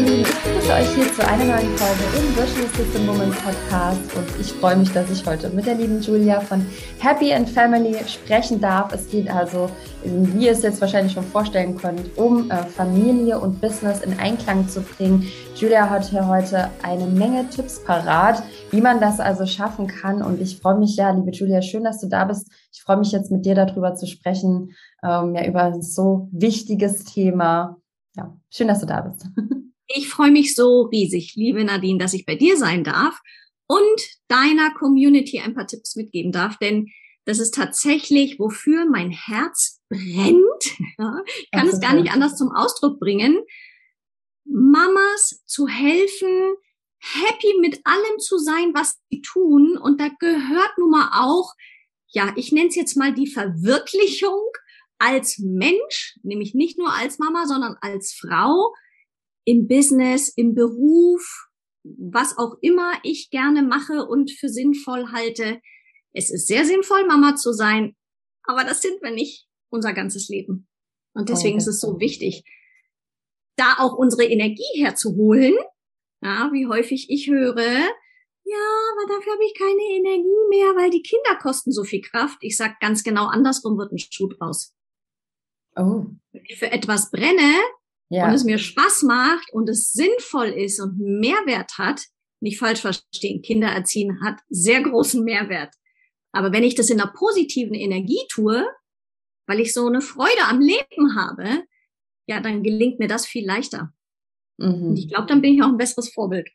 ihr Lieben, ich begrüße euch hier zu einer neuen Folge im Virtual System Woman Podcast und ich freue mich, dass ich heute mit der lieben Julia von Happy and Family sprechen darf. Es geht also, wie ihr es jetzt wahrscheinlich schon vorstellen könnt, um äh, Familie und Business in Einklang zu bringen. Julia hat hier heute eine Menge Tipps parat, wie man das also schaffen kann und ich freue mich ja, liebe Julia, schön, dass du da bist. Ich freue mich jetzt mit dir darüber zu sprechen, ähm, ja, über ein so wichtiges Thema. Ja, schön, dass du da bist. Ich freue mich so riesig, liebe Nadine, dass ich bei dir sein darf und deiner Community ein paar Tipps mitgeben darf, denn das ist tatsächlich, wofür mein Herz brennt. ich kann es gar nicht anders zum Ausdruck bringen. Mamas zu helfen, happy mit allem zu sein, was sie tun. Und da gehört nun mal auch, ja, ich nenne es jetzt mal die Verwirklichung als Mensch, nämlich nicht nur als Mama, sondern als Frau, im Business, im Beruf, was auch immer ich gerne mache und für sinnvoll halte. Es ist sehr sinnvoll, Mama zu sein, aber das sind wir nicht unser ganzes Leben. Und deswegen oh, ist es so wichtig, da auch unsere Energie herzuholen. Ja, wie häufig ich höre, ja, aber dafür habe ich keine Energie mehr, weil die Kinder kosten so viel Kraft. Ich sag ganz genau andersrum wird ein Schuh draus. Oh. Wenn ich für etwas brenne, ja. und es mir Spaß macht und es sinnvoll ist und Mehrwert hat, nicht falsch verstehen, Kinder erziehen hat sehr großen Mehrwert. Aber wenn ich das in einer positiven Energie tue, weil ich so eine Freude am Leben habe, ja, dann gelingt mir das viel leichter. Mhm. Und ich glaube, dann bin ich auch ein besseres Vorbild.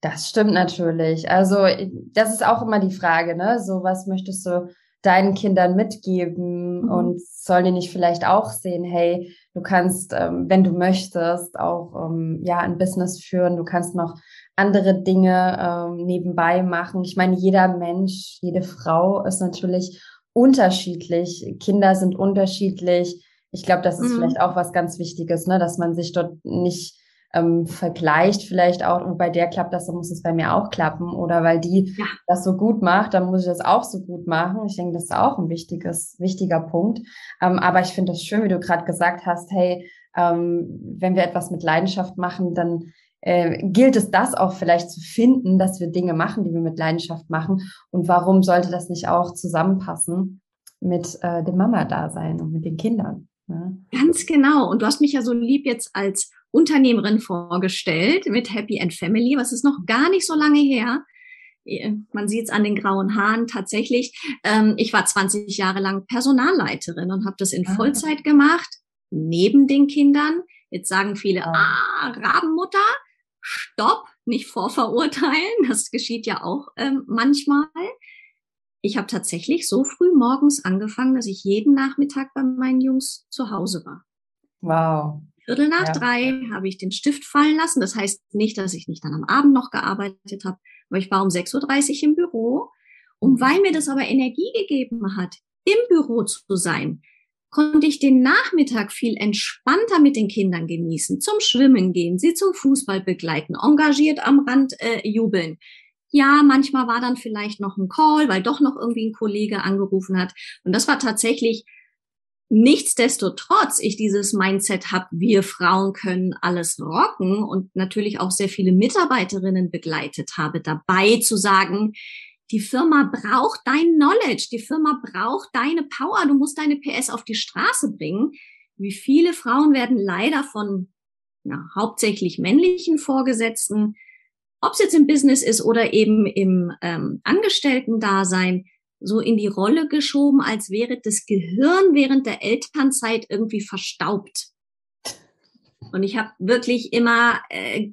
Das stimmt natürlich. Also, das ist auch immer die Frage, ne? So, was möchtest du deinen Kindern mitgeben mhm. und sollen die nicht vielleicht auch sehen, hey, du kannst, ähm, wenn du möchtest, auch ähm, ja ein Business führen, du kannst noch andere Dinge ähm, nebenbei machen. Ich meine, jeder Mensch, jede Frau ist natürlich unterschiedlich, Kinder sind unterschiedlich. Ich glaube, das ist mhm. vielleicht auch was ganz Wichtiges, ne, dass man sich dort nicht ähm, vergleicht vielleicht auch, und bei der klappt das, dann muss es bei mir auch klappen. Oder weil die ja. das so gut macht, dann muss ich das auch so gut machen. Ich denke, das ist auch ein wichtiges, wichtiger Punkt. Ähm, aber ich finde das schön, wie du gerade gesagt hast, hey, ähm, wenn wir etwas mit Leidenschaft machen, dann äh, gilt es das auch vielleicht zu finden, dass wir Dinge machen, die wir mit Leidenschaft machen. Und warum sollte das nicht auch zusammenpassen mit äh, dem Mama-Dasein und mit den Kindern? Ne? Ganz genau. Und du hast mich ja so lieb jetzt als Unternehmerin vorgestellt mit Happy and Family, was ist noch gar nicht so lange her. Äh, man sieht es an den grauen Haaren tatsächlich. Ähm, ich war 20 Jahre lang Personalleiterin und habe das in ah. Vollzeit gemacht, neben den Kindern. Jetzt sagen viele, ah, ah Rabenmutter, stopp, nicht vorverurteilen. Das geschieht ja auch ähm, manchmal. Ich habe tatsächlich so früh morgens angefangen, dass ich jeden Nachmittag bei meinen Jungs zu Hause war. Wow. Viertel nach ja. drei habe ich den Stift fallen lassen. Das heißt nicht, dass ich nicht dann am Abend noch gearbeitet habe, aber ich war um 6.30 Uhr im Büro. Und weil mir das aber Energie gegeben hat, im Büro zu sein, konnte ich den Nachmittag viel entspannter mit den Kindern genießen, zum Schwimmen gehen, sie zum Fußball begleiten, engagiert am Rand äh, jubeln. Ja, manchmal war dann vielleicht noch ein Call, weil doch noch irgendwie ein Kollege angerufen hat. Und das war tatsächlich Nichtsdestotrotz ich dieses Mindset habe, wir Frauen können alles rocken und natürlich auch sehr viele Mitarbeiterinnen begleitet habe, dabei zu sagen, die Firma braucht dein Knowledge, die Firma braucht deine Power, du musst deine PS auf die Straße bringen. Wie viele Frauen werden leider von ja, hauptsächlich männlichen Vorgesetzten, ob es jetzt im Business ist oder eben im ähm, Angestellten-Dasein, so in die Rolle geschoben, als wäre das Gehirn während der Elternzeit irgendwie verstaubt. Und ich habe wirklich immer äh,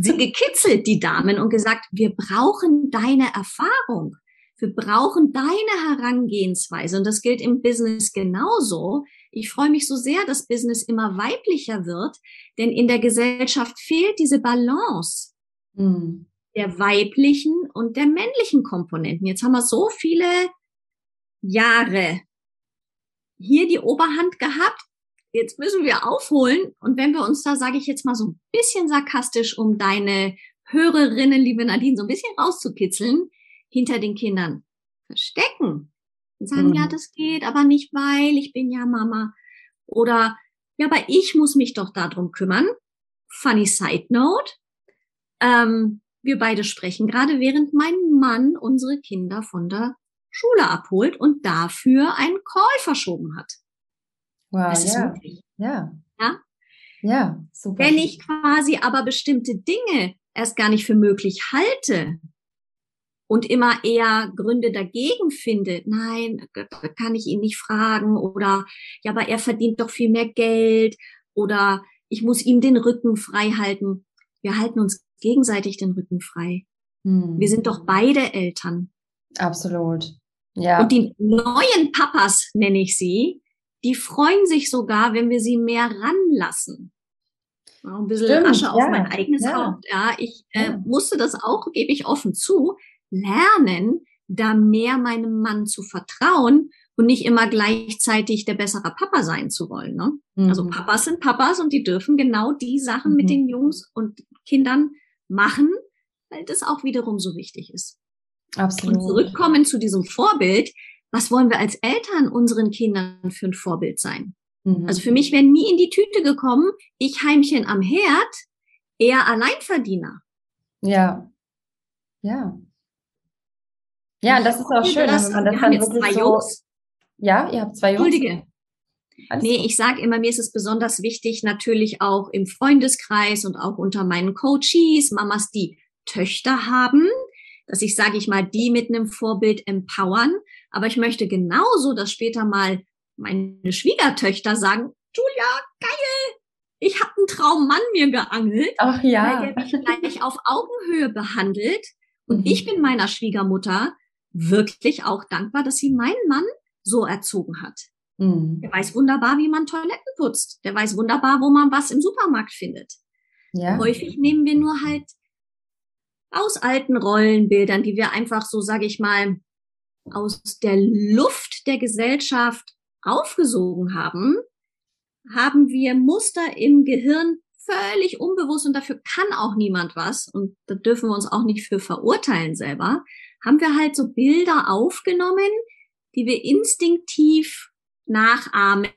sie gekitzelt, die Damen, und gesagt, wir brauchen deine Erfahrung. Wir brauchen deine Herangehensweise. Und das gilt im Business genauso. Ich freue mich so sehr, dass Business immer weiblicher wird, denn in der Gesellschaft fehlt diese Balance. Mhm der weiblichen und der männlichen Komponenten. Jetzt haben wir so viele Jahre hier die Oberhand gehabt. Jetzt müssen wir aufholen. Und wenn wir uns da, sage ich jetzt mal so ein bisschen sarkastisch, um deine Hörerinnen, liebe Nadine, so ein bisschen rauszukitzeln, hinter den Kindern verstecken. Und sagen, mhm. ja, das geht, aber nicht weil, ich bin ja Mama. Oder ja, aber ich muss mich doch darum kümmern. Funny Side Note. Ähm, wir beide sprechen gerade, während mein Mann unsere Kinder von der Schule abholt und dafür einen Call verschoben hat. Wow, das ist ja. möglich. Ja. Ja. Ja, super. Wenn ich quasi aber bestimmte Dinge erst gar nicht für möglich halte und immer eher Gründe dagegen finde, nein, kann ich ihn nicht fragen oder ja, aber er verdient doch viel mehr Geld oder ich muss ihm den Rücken frei halten. Wir halten uns gegenseitig den Rücken frei. Hm. Wir sind doch beide Eltern. Absolut. Ja. Und die neuen Papas, nenne ich sie, die freuen sich sogar, wenn wir sie mehr ranlassen. Ein bisschen Stimmt, Asche auf mein eigenes ja. Haupt. Ja, ich äh, musste das auch, gebe ich offen zu, lernen, da mehr meinem Mann zu vertrauen und nicht immer gleichzeitig der bessere Papa sein zu wollen. Ne? Mhm. Also Papas sind Papas und die dürfen genau die Sachen mhm. mit den Jungs und Kindern machen, weil das auch wiederum so wichtig ist. Absolut. Und zurückkommen zu diesem Vorbild. Was wollen wir als Eltern unseren Kindern für ein Vorbild sein? Mhm. Also für mich wäre nie in die Tüte gekommen, ich Heimchen am Herd, eher Alleinverdiener. Ja. Ja. Ja, das ist auch schön, das, wenn man das dann wirklich so. Jungs. Ja, ihr habt zwei Jungs. Entschuldige. Alles nee, ich sage immer, mir ist es besonders wichtig, natürlich auch im Freundeskreis und auch unter meinen Coaches, Mamas, die Töchter haben, dass ich, sage ich mal, die mit einem Vorbild empowern. Aber ich möchte genauso, dass später mal meine Schwiegertöchter sagen, Julia, geil, ich habe einen Traummann mir geangelt. Ach ja. Der mich gleich auf Augenhöhe behandelt. Und mhm. ich bin meiner Schwiegermutter wirklich auch dankbar, dass sie meinen Mann so erzogen hat. Mhm. Der weiß wunderbar, wie man Toiletten putzt. Der weiß wunderbar, wo man was im Supermarkt findet. Ja. Häufig nehmen wir nur halt aus alten Rollenbildern, die wir einfach so, sage ich mal, aus der Luft der Gesellschaft aufgesogen haben, haben wir Muster im Gehirn völlig unbewusst und dafür kann auch niemand was und da dürfen wir uns auch nicht für verurteilen selber, haben wir halt so Bilder aufgenommen, die wir instinktiv nachahmen,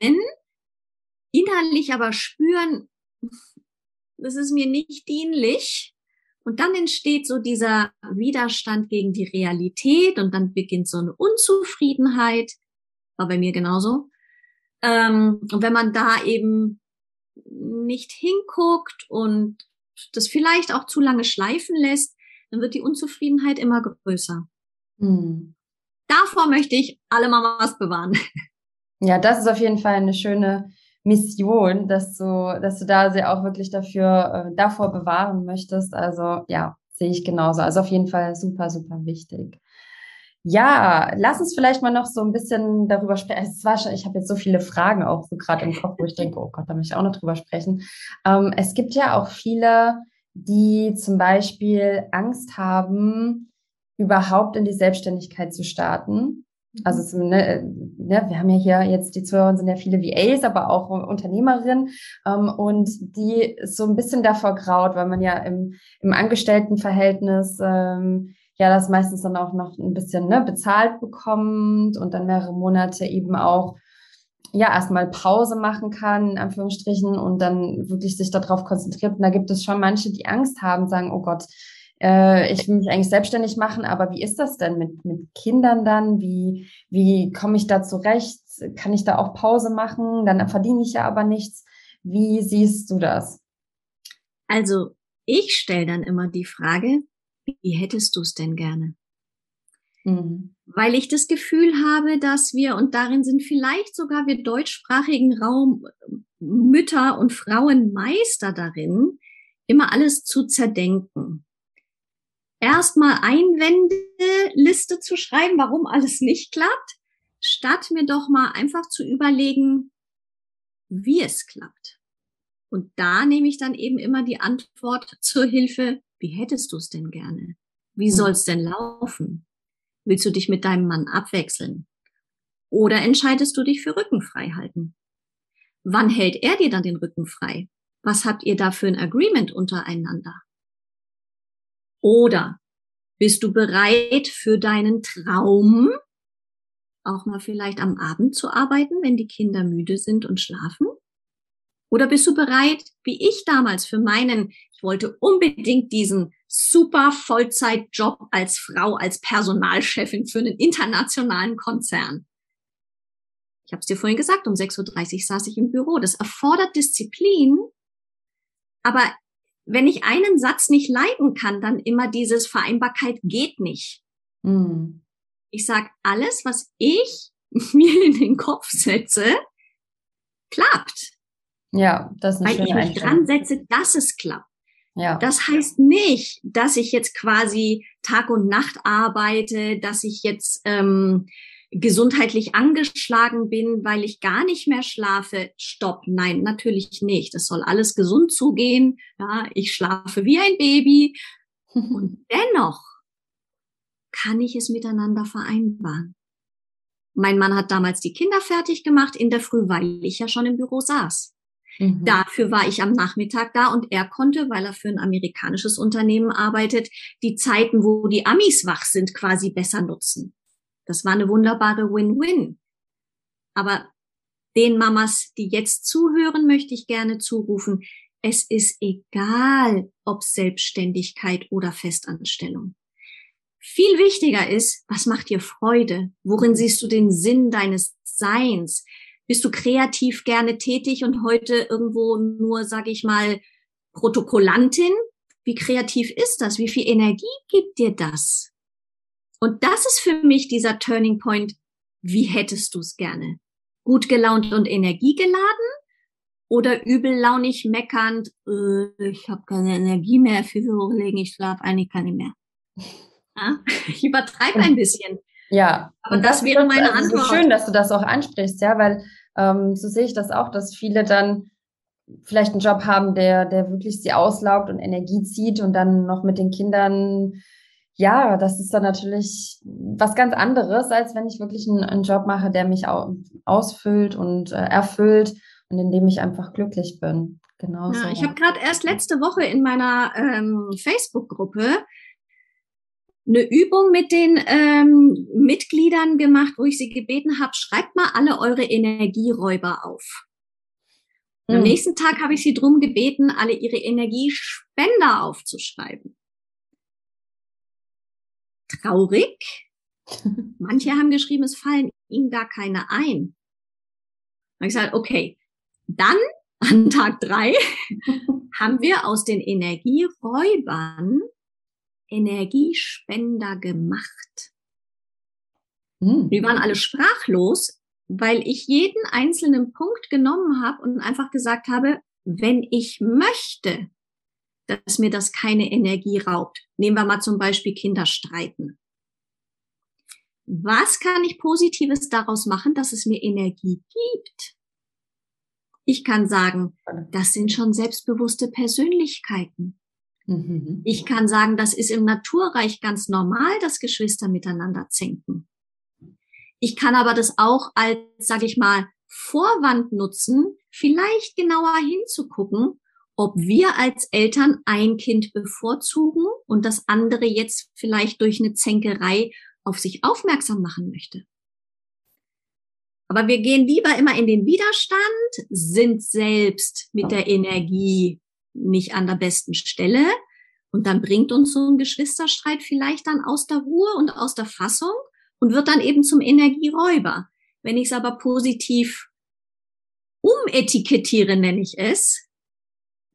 innerlich aber spüren, das ist mir nicht dienlich und dann entsteht so dieser Widerstand gegen die Realität und dann beginnt so eine Unzufriedenheit. War bei mir genauso. Ähm, und wenn man da eben nicht hinguckt und das vielleicht auch zu lange schleifen lässt, dann wird die Unzufriedenheit immer größer. Hm. Davor möchte ich alle Mamas bewahren. Ja, das ist auf jeden Fall eine schöne Mission, dass du, dass du da sehr auch wirklich dafür, äh, davor bewahren möchtest. Also ja, sehe ich genauso. Also auf jeden Fall super, super wichtig. Ja, lass uns vielleicht mal noch so ein bisschen darüber sprechen. Es war schon, ich habe jetzt so viele Fragen auch so gerade im Kopf, wo ich denke, oh Gott, da möchte ich auch noch drüber sprechen. Ähm, es gibt ja auch viele, die zum Beispiel Angst haben, überhaupt in die Selbstständigkeit zu starten also mhm. ne, ne, wir haben ja hier jetzt, die Zuhörer sind ja viele VAs, aber auch Unternehmerinnen ähm, und die so ein bisschen davor graut, weil man ja im, im Angestelltenverhältnis ähm, ja das meistens dann auch noch ein bisschen ne, bezahlt bekommt und dann mehrere Monate eben auch ja erstmal Pause machen kann, in Anführungsstrichen, und dann wirklich sich darauf konzentriert. Und da gibt es schon manche, die Angst haben, sagen, oh Gott, äh, ich will mich eigentlich selbstständig machen, aber wie ist das denn mit, mit Kindern dann? Wie, wie komme ich da zurecht? Kann ich da auch Pause machen? Dann verdiene ich ja aber nichts. Wie siehst du das? Also ich stelle dann immer die Frage, wie hättest du es denn gerne? Mhm. Weil ich das Gefühl habe, dass wir, und darin sind vielleicht sogar wir deutschsprachigen Raum Mütter und Frauen Meister darin, immer alles zu zerdenken erstmal Einwändeliste zu schreiben, warum alles nicht klappt, statt mir doch mal einfach zu überlegen, wie es klappt. Und da nehme ich dann eben immer die Antwort zur Hilfe, wie hättest du es denn gerne? Wie hm. soll es denn laufen? Willst du dich mit deinem Mann abwechseln? Oder entscheidest du dich für Rückenfrei halten? Wann hält er dir dann den Rücken frei? Was habt ihr da für ein Agreement untereinander? Oder bist du bereit für deinen Traum, auch mal vielleicht am Abend zu arbeiten, wenn die Kinder müde sind und schlafen? Oder bist du bereit, wie ich damals für meinen, ich wollte unbedingt diesen super Vollzeitjob als Frau, als Personalchefin für einen internationalen Konzern. Ich habe es dir vorhin gesagt, um 6.30 Uhr saß ich im Büro. Das erfordert Disziplin. Aber wenn ich einen Satz nicht leiten kann, dann immer dieses Vereinbarkeit geht nicht. Mhm. Ich sage, alles, was ich mir in den Kopf setze, klappt. Ja, das ist eine Weil ich mich dran setze, dass es klappt. Ja. Das heißt nicht, dass ich jetzt quasi Tag und Nacht arbeite, dass ich jetzt ähm, gesundheitlich angeschlagen bin, weil ich gar nicht mehr schlafe. Stopp, nein, natürlich nicht. Es soll alles gesund zugehen. Ja, ich schlafe wie ein Baby. und dennoch kann ich es miteinander vereinbaren. Mein Mann hat damals die Kinder fertig gemacht in der Früh, weil ich ja schon im Büro saß. Mhm. Dafür war ich am Nachmittag da und er konnte, weil er für ein amerikanisches Unternehmen arbeitet, die Zeiten, wo die Amis wach sind, quasi besser nutzen. Das war eine wunderbare Win-Win. Aber den Mamas, die jetzt zuhören, möchte ich gerne zurufen, es ist egal, ob Selbstständigkeit oder Festanstellung. Viel wichtiger ist, was macht dir Freude? Worin siehst du den Sinn deines Seins? bist du kreativ gerne tätig und heute irgendwo nur, sage ich mal, Protokollantin? Wie kreativ ist das? Wie viel Energie gibt dir das? Und das ist für mich dieser Turning Point. Wie hättest du es gerne? Gut gelaunt und energiegeladen oder übellaunig meckernd, äh, ich habe keine Energie mehr, für hochlegen, ich schlafe eigentlich gar nicht mehr. Ja? Ich übertreibe ein bisschen. Ja, aber und das, das wäre meine also Antwort. Schön, dass du das auch ansprichst, ja, weil ähm, so sehe ich das auch, dass viele dann vielleicht einen Job haben, der, der wirklich sie auslaugt und Energie zieht und dann noch mit den Kindern, ja, das ist dann natürlich was ganz anderes, als wenn ich wirklich einen, einen Job mache, der mich ausfüllt und äh, erfüllt und in dem ich einfach glücklich bin. Genau. Ja. Ich habe gerade erst letzte Woche in meiner ähm, Facebook-Gruppe eine Übung mit den ähm, Mitgliedern gemacht, wo ich sie gebeten habe, schreibt mal alle eure Energieräuber auf. Mhm. Am hm. nächsten Tag habe ich sie drum gebeten, alle ihre Energiespender aufzuschreiben. Traurig. Manche haben geschrieben, es fallen ihnen gar keine ein. Habe ich gesagt, okay, dann an Tag drei haben wir aus den Energieräubern Energiespender gemacht. Mhm. Wir waren alle sprachlos, weil ich jeden einzelnen Punkt genommen habe und einfach gesagt habe, wenn ich möchte, dass mir das keine Energie raubt. Nehmen wir mal zum Beispiel Kinder streiten. Was kann ich Positives daraus machen, dass es mir Energie gibt? Ich kann sagen, das sind schon selbstbewusste Persönlichkeiten. Mhm. Ich kann sagen, das ist im Naturreich ganz normal, dass Geschwister miteinander zinken. Ich kann aber das auch als, sag ich mal, Vorwand nutzen, vielleicht genauer hinzugucken, ob wir als Eltern ein Kind bevorzugen und das andere jetzt vielleicht durch eine Zänkerei auf sich aufmerksam machen möchte. Aber wir gehen lieber immer in den Widerstand, sind selbst mit der Energie nicht an der besten Stelle. Und dann bringt uns so ein Geschwisterstreit vielleicht dann aus der Ruhe und aus der Fassung und wird dann eben zum Energieräuber. Wenn ich es aber positiv umetikettiere, nenne ich es,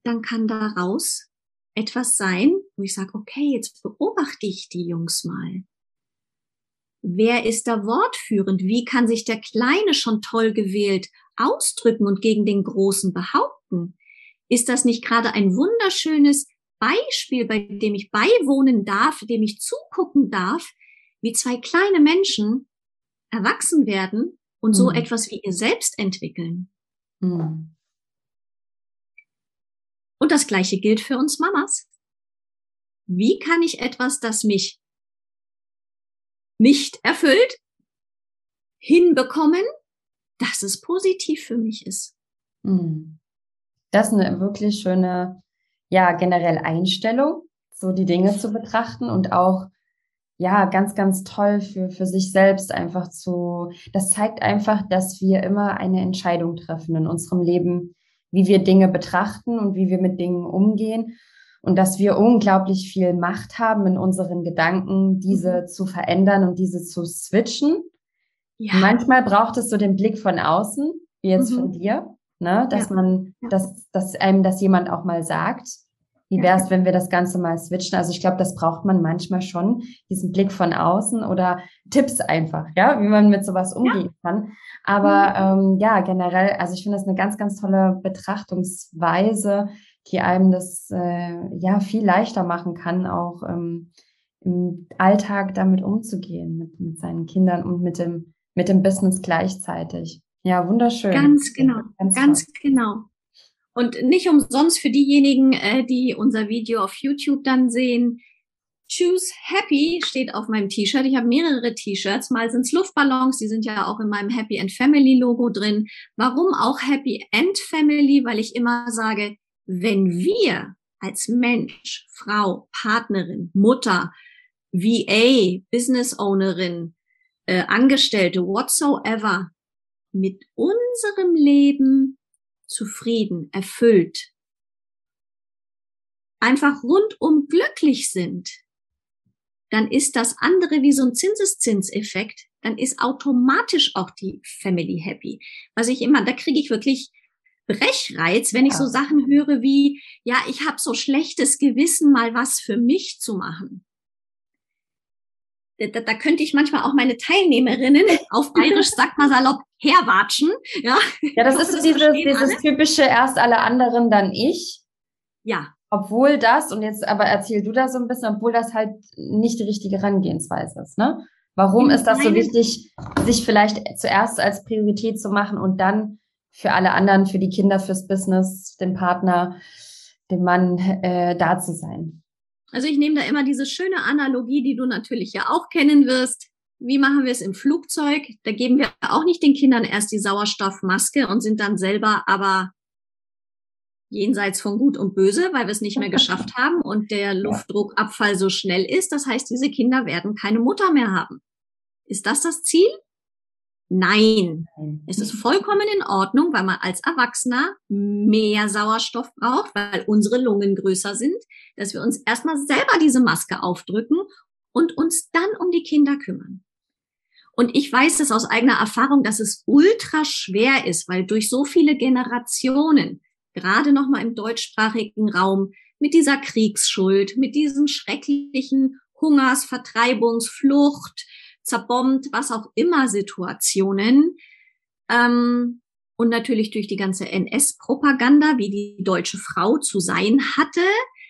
dann kann daraus etwas sein, wo ich sage, okay, jetzt beobachte ich die Jungs mal. Wer ist da wortführend? Wie kann sich der Kleine schon toll gewählt ausdrücken und gegen den Großen behaupten? Ist das nicht gerade ein wunderschönes Beispiel, bei dem ich beiwohnen darf, dem ich zugucken darf, wie zwei kleine Menschen erwachsen werden und so mhm. etwas wie ihr selbst entwickeln? Mhm. Und das Gleiche gilt für uns Mamas. Wie kann ich etwas, das mich nicht erfüllt, hinbekommen, dass es positiv für mich ist? Mhm das ist eine wirklich schöne, ja, generell Einstellung, so die Dinge zu betrachten und auch, ja, ganz, ganz toll für, für sich selbst einfach zu, das zeigt einfach, dass wir immer eine Entscheidung treffen in unserem Leben, wie wir Dinge betrachten und wie wir mit Dingen umgehen und dass wir unglaublich viel Macht haben in unseren Gedanken, diese mhm. zu verändern und diese zu switchen. Ja. Manchmal braucht es so den Blick von außen, wie jetzt mhm. von dir, ne? dass ja. man, dass, dass einem das jemand auch mal sagt. Wie wäre es, wenn wir das Ganze mal switchen? Also ich glaube, das braucht man manchmal schon, diesen Blick von außen oder Tipps einfach, ja, wie man mit sowas umgehen ja. kann. Aber mhm. ähm, ja, generell, also ich finde das eine ganz, ganz tolle Betrachtungsweise, die einem das äh, ja viel leichter machen kann, auch ähm, im Alltag damit umzugehen, mit, mit seinen Kindern und mit dem, mit dem Business gleichzeitig. Ja, wunderschön. Ganz genau, ganz, ganz genau. Und nicht umsonst für diejenigen, äh, die unser Video auf YouTube dann sehen. Choose Happy steht auf meinem T-Shirt. Ich habe mehrere T-Shirts. Mal sind es Luftballons, die sind ja auch in meinem Happy End Family Logo drin. Warum auch Happy End Family? Weil ich immer sage, wenn wir als Mensch, Frau, Partnerin, Mutter, VA, Business Ownerin, äh, Angestellte, whatsoever, mit unserem Leben zufrieden, erfüllt, einfach rundum glücklich sind, dann ist das andere wie so ein Zinseszinseffekt, dann ist automatisch auch die Family happy. Was ich immer, da kriege ich wirklich Brechreiz, wenn ich so Sachen höre wie, ja, ich habe so schlechtes Gewissen, mal was für mich zu machen. Da, da könnte ich manchmal auch meine Teilnehmerinnen auf Bayerisch, sagt man salopp, herwatschen. Ja, ja das ist so dieses, dieses typische erst alle anderen, dann ich. Ja. Obwohl das, und jetzt aber erzähl du das so ein bisschen, obwohl das halt nicht die richtige Herangehensweise ist, ne? Warum ist das so wichtig, sich vielleicht zuerst als Priorität zu machen und dann für alle anderen, für die Kinder, fürs Business, den Partner, dem Mann äh, da zu sein? Also ich nehme da immer diese schöne Analogie, die du natürlich ja auch kennen wirst. Wie machen wir es im Flugzeug? Da geben wir auch nicht den Kindern erst die Sauerstoffmaske und sind dann selber aber jenseits von Gut und Böse, weil wir es nicht mehr geschafft haben und der Luftdruckabfall so schnell ist. Das heißt, diese Kinder werden keine Mutter mehr haben. Ist das das Ziel? Nein. Es ist vollkommen in Ordnung, weil man als Erwachsener mehr Sauerstoff braucht, weil unsere Lungen größer sind, dass wir uns erstmal selber diese Maske aufdrücken und uns dann um die Kinder kümmern. Und ich weiß es aus eigener Erfahrung, dass es ultra schwer ist, weil durch so viele Generationen, gerade nochmal im deutschsprachigen Raum, mit dieser Kriegsschuld, mit diesen schrecklichen Hungers, Vertreibungs, Flucht, zerbombt, was auch immer Situationen. Ähm, und natürlich durch die ganze NS-Propaganda, wie die deutsche Frau zu sein hatte.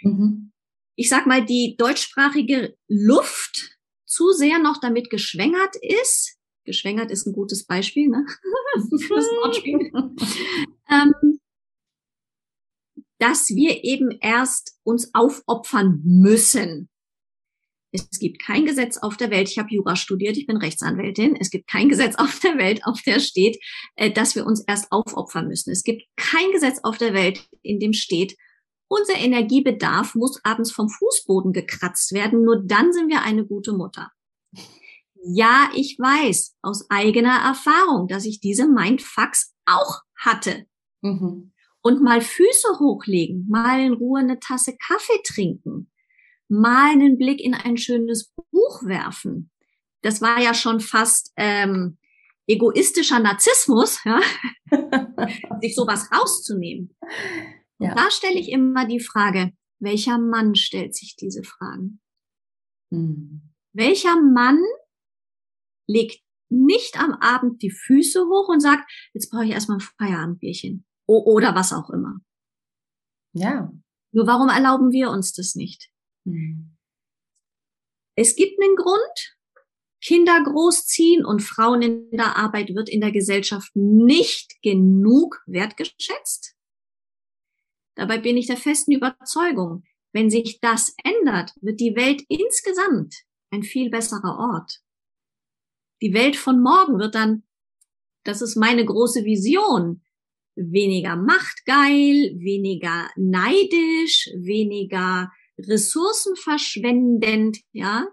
Mhm. Ich sag mal, die deutschsprachige Luft zu sehr noch damit geschwängert ist. Geschwängert ist ein gutes Beispiel, ne? das Wortspiel. ähm, dass wir eben erst uns aufopfern müssen. Es gibt kein Gesetz auf der Welt, ich habe Jura studiert, ich bin Rechtsanwältin, es gibt kein Gesetz auf der Welt, auf der steht, äh, dass wir uns erst aufopfern müssen. Es gibt kein Gesetz auf der Welt, in dem steht, unser Energiebedarf muss abends vom Fußboden gekratzt werden, nur dann sind wir eine gute Mutter. Ja, ich weiß aus eigener Erfahrung, dass ich diese Mindfucks auch hatte. Mhm. Und mal Füße hochlegen, mal in Ruhe eine Tasse Kaffee trinken, mal einen Blick in ein schönes Buch werfen. Das war ja schon fast ähm, egoistischer Narzissmus, ja? sich sowas rauszunehmen. Ja. da stelle ich immer die Frage, welcher Mann stellt sich diese Fragen? Mhm. Welcher Mann legt nicht am Abend die Füße hoch und sagt, jetzt brauche ich erstmal ein Feierabendbierchen oder was auch immer. Ja. Nur warum erlauben wir uns das nicht? Mhm. Es gibt einen Grund, Kinder großziehen und Frauen in der Arbeit wird in der Gesellschaft nicht genug wertgeschätzt. Dabei bin ich der festen Überzeugung, wenn sich das ändert, wird die Welt insgesamt ein viel besserer Ort. Die Welt von morgen wird dann, das ist meine große Vision, weniger machtgeil, weniger neidisch, weniger ressourcenverschwendend, ja,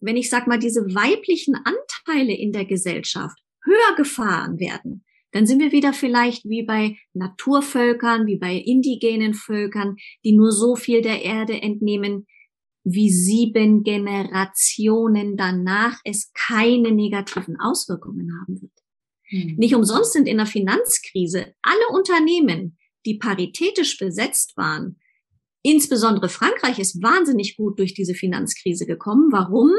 wenn ich sag mal, diese weiblichen Anteile in der Gesellschaft höher gefahren werden, dann sind wir wieder vielleicht wie bei Naturvölkern, wie bei indigenen Völkern, die nur so viel der Erde entnehmen, wie sieben Generationen danach es keine negativen Auswirkungen haben wird. Hm. Nicht umsonst sind in der Finanzkrise alle Unternehmen, die paritätisch besetzt waren, insbesondere Frankreich ist wahnsinnig gut durch diese Finanzkrise gekommen. Warum?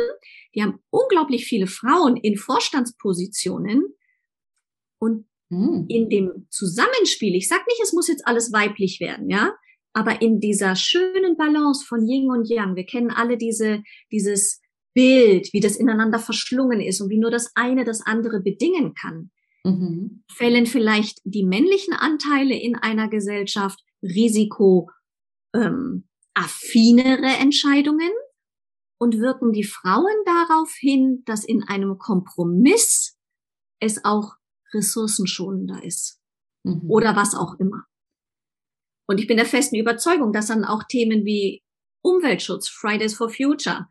Die haben unglaublich viele Frauen in Vorstandspositionen und hm. in dem Zusammenspiel, ich sag nicht, es muss jetzt alles weiblich werden, ja, aber in dieser schönen Balance von Yin und Yang, wir kennen alle diese, dieses Bild, wie das ineinander verschlungen ist und wie nur das eine das andere bedingen kann. Mhm. Fällen vielleicht die männlichen Anteile in einer Gesellschaft Risiko ähm, affinere Entscheidungen und wirken die Frauen darauf hin, dass in einem Kompromiss es auch ressourcenschonender ist mhm. oder was auch immer. Und ich bin der festen Überzeugung, dass dann auch Themen wie Umweltschutz, Fridays for Future,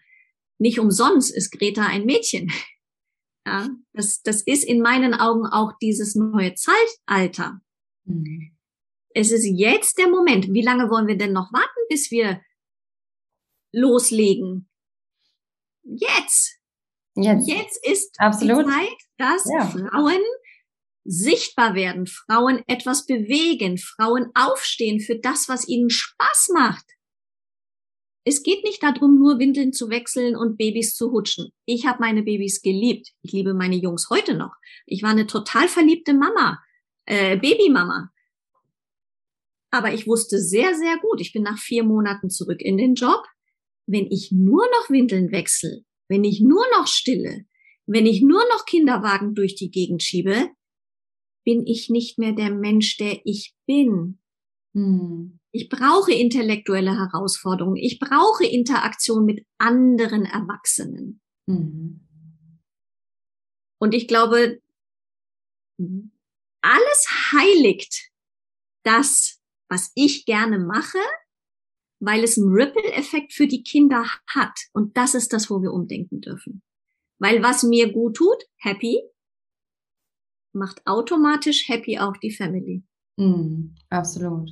nicht umsonst ist Greta ein Mädchen. Ja, das, das ist in meinen Augen auch dieses neue Zeitalter. Mhm. Es ist jetzt der Moment. Wie lange wollen wir denn noch warten, bis wir loslegen? Jetzt. Jetzt, Jetzt ist Absolut. die Zeit, dass ja. Frauen sichtbar werden, Frauen etwas bewegen, Frauen aufstehen für das, was ihnen Spaß macht. Es geht nicht darum, nur Windeln zu wechseln und Babys zu hutschen. Ich habe meine Babys geliebt. Ich liebe meine Jungs heute noch. Ich war eine total verliebte Mama, äh, Babymama. Aber ich wusste sehr, sehr gut, ich bin nach vier Monaten zurück in den Job. Wenn ich nur noch Windeln wechsle, wenn ich nur noch stille, wenn ich nur noch Kinderwagen durch die Gegend schiebe, bin ich nicht mehr der Mensch, der ich bin. Hm. Ich brauche intellektuelle Herausforderungen. Ich brauche Interaktion mit anderen Erwachsenen. Mhm. Und ich glaube, alles heiligt das, was ich gerne mache, weil es einen Ripple-Effekt für die Kinder hat. Und das ist das, wo wir umdenken dürfen. Weil was mir gut tut, happy, macht automatisch happy auch die Family. Mm, absolut.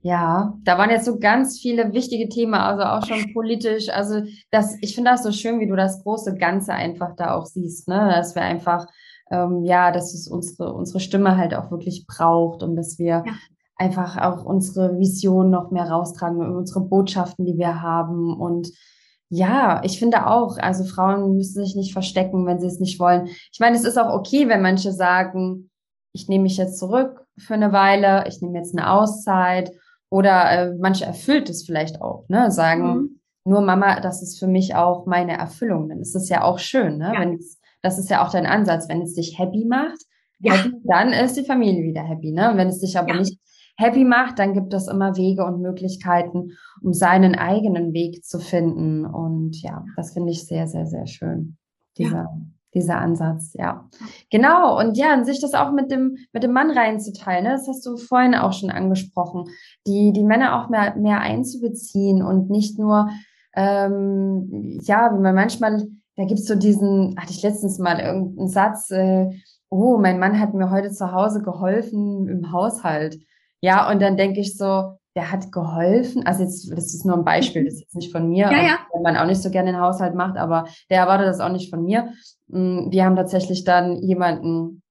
Ja, da waren jetzt so ganz viele wichtige Themen, also auch schon politisch. Also das, ich finde das so schön, wie du das große Ganze einfach da auch siehst, ne? Dass wir einfach, ähm, ja, dass es unsere, unsere Stimme halt auch wirklich braucht und dass wir ja. Einfach auch unsere Vision noch mehr raustragen, unsere Botschaften, die wir haben und ja, ich finde auch, also Frauen müssen sich nicht verstecken, wenn sie es nicht wollen. Ich meine, es ist auch okay, wenn manche sagen, ich nehme mich jetzt zurück für eine Weile, ich nehme jetzt eine Auszeit oder äh, manche erfüllt es vielleicht auch, ne? Sagen, mhm. nur Mama, das ist für mich auch meine Erfüllung. Dann ist es ja auch schön, ne? Ja. Wenn es, das ist ja auch dein Ansatz, wenn es dich happy macht, ja. happy, dann ist die Familie wieder happy, ne? Und wenn es dich aber ja. nicht happy macht, dann gibt es immer Wege und Möglichkeiten, um seinen eigenen Weg zu finden. Und ja, das finde ich sehr, sehr, sehr schön. Dieser, ja. dieser Ansatz, ja. Genau. Und ja, an sich das auch mit dem, mit dem Mann reinzuteilen, ne? das hast du vorhin auch schon angesprochen, die, die Männer auch mehr, mehr einzubeziehen und nicht nur, ähm, ja, wie man manchmal, da gibt es so diesen, hatte ich letztens mal irgendeinen Satz, äh, oh, mein Mann hat mir heute zu Hause geholfen im Haushalt. Ja, und dann denke ich so, der hat geholfen. Also jetzt, das ist nur ein Beispiel, das ist jetzt nicht von mir, ja, ja. wenn man auch nicht so gerne den Haushalt macht, aber der erwartet das auch nicht von mir. Mm, wir haben tatsächlich dann jemanden,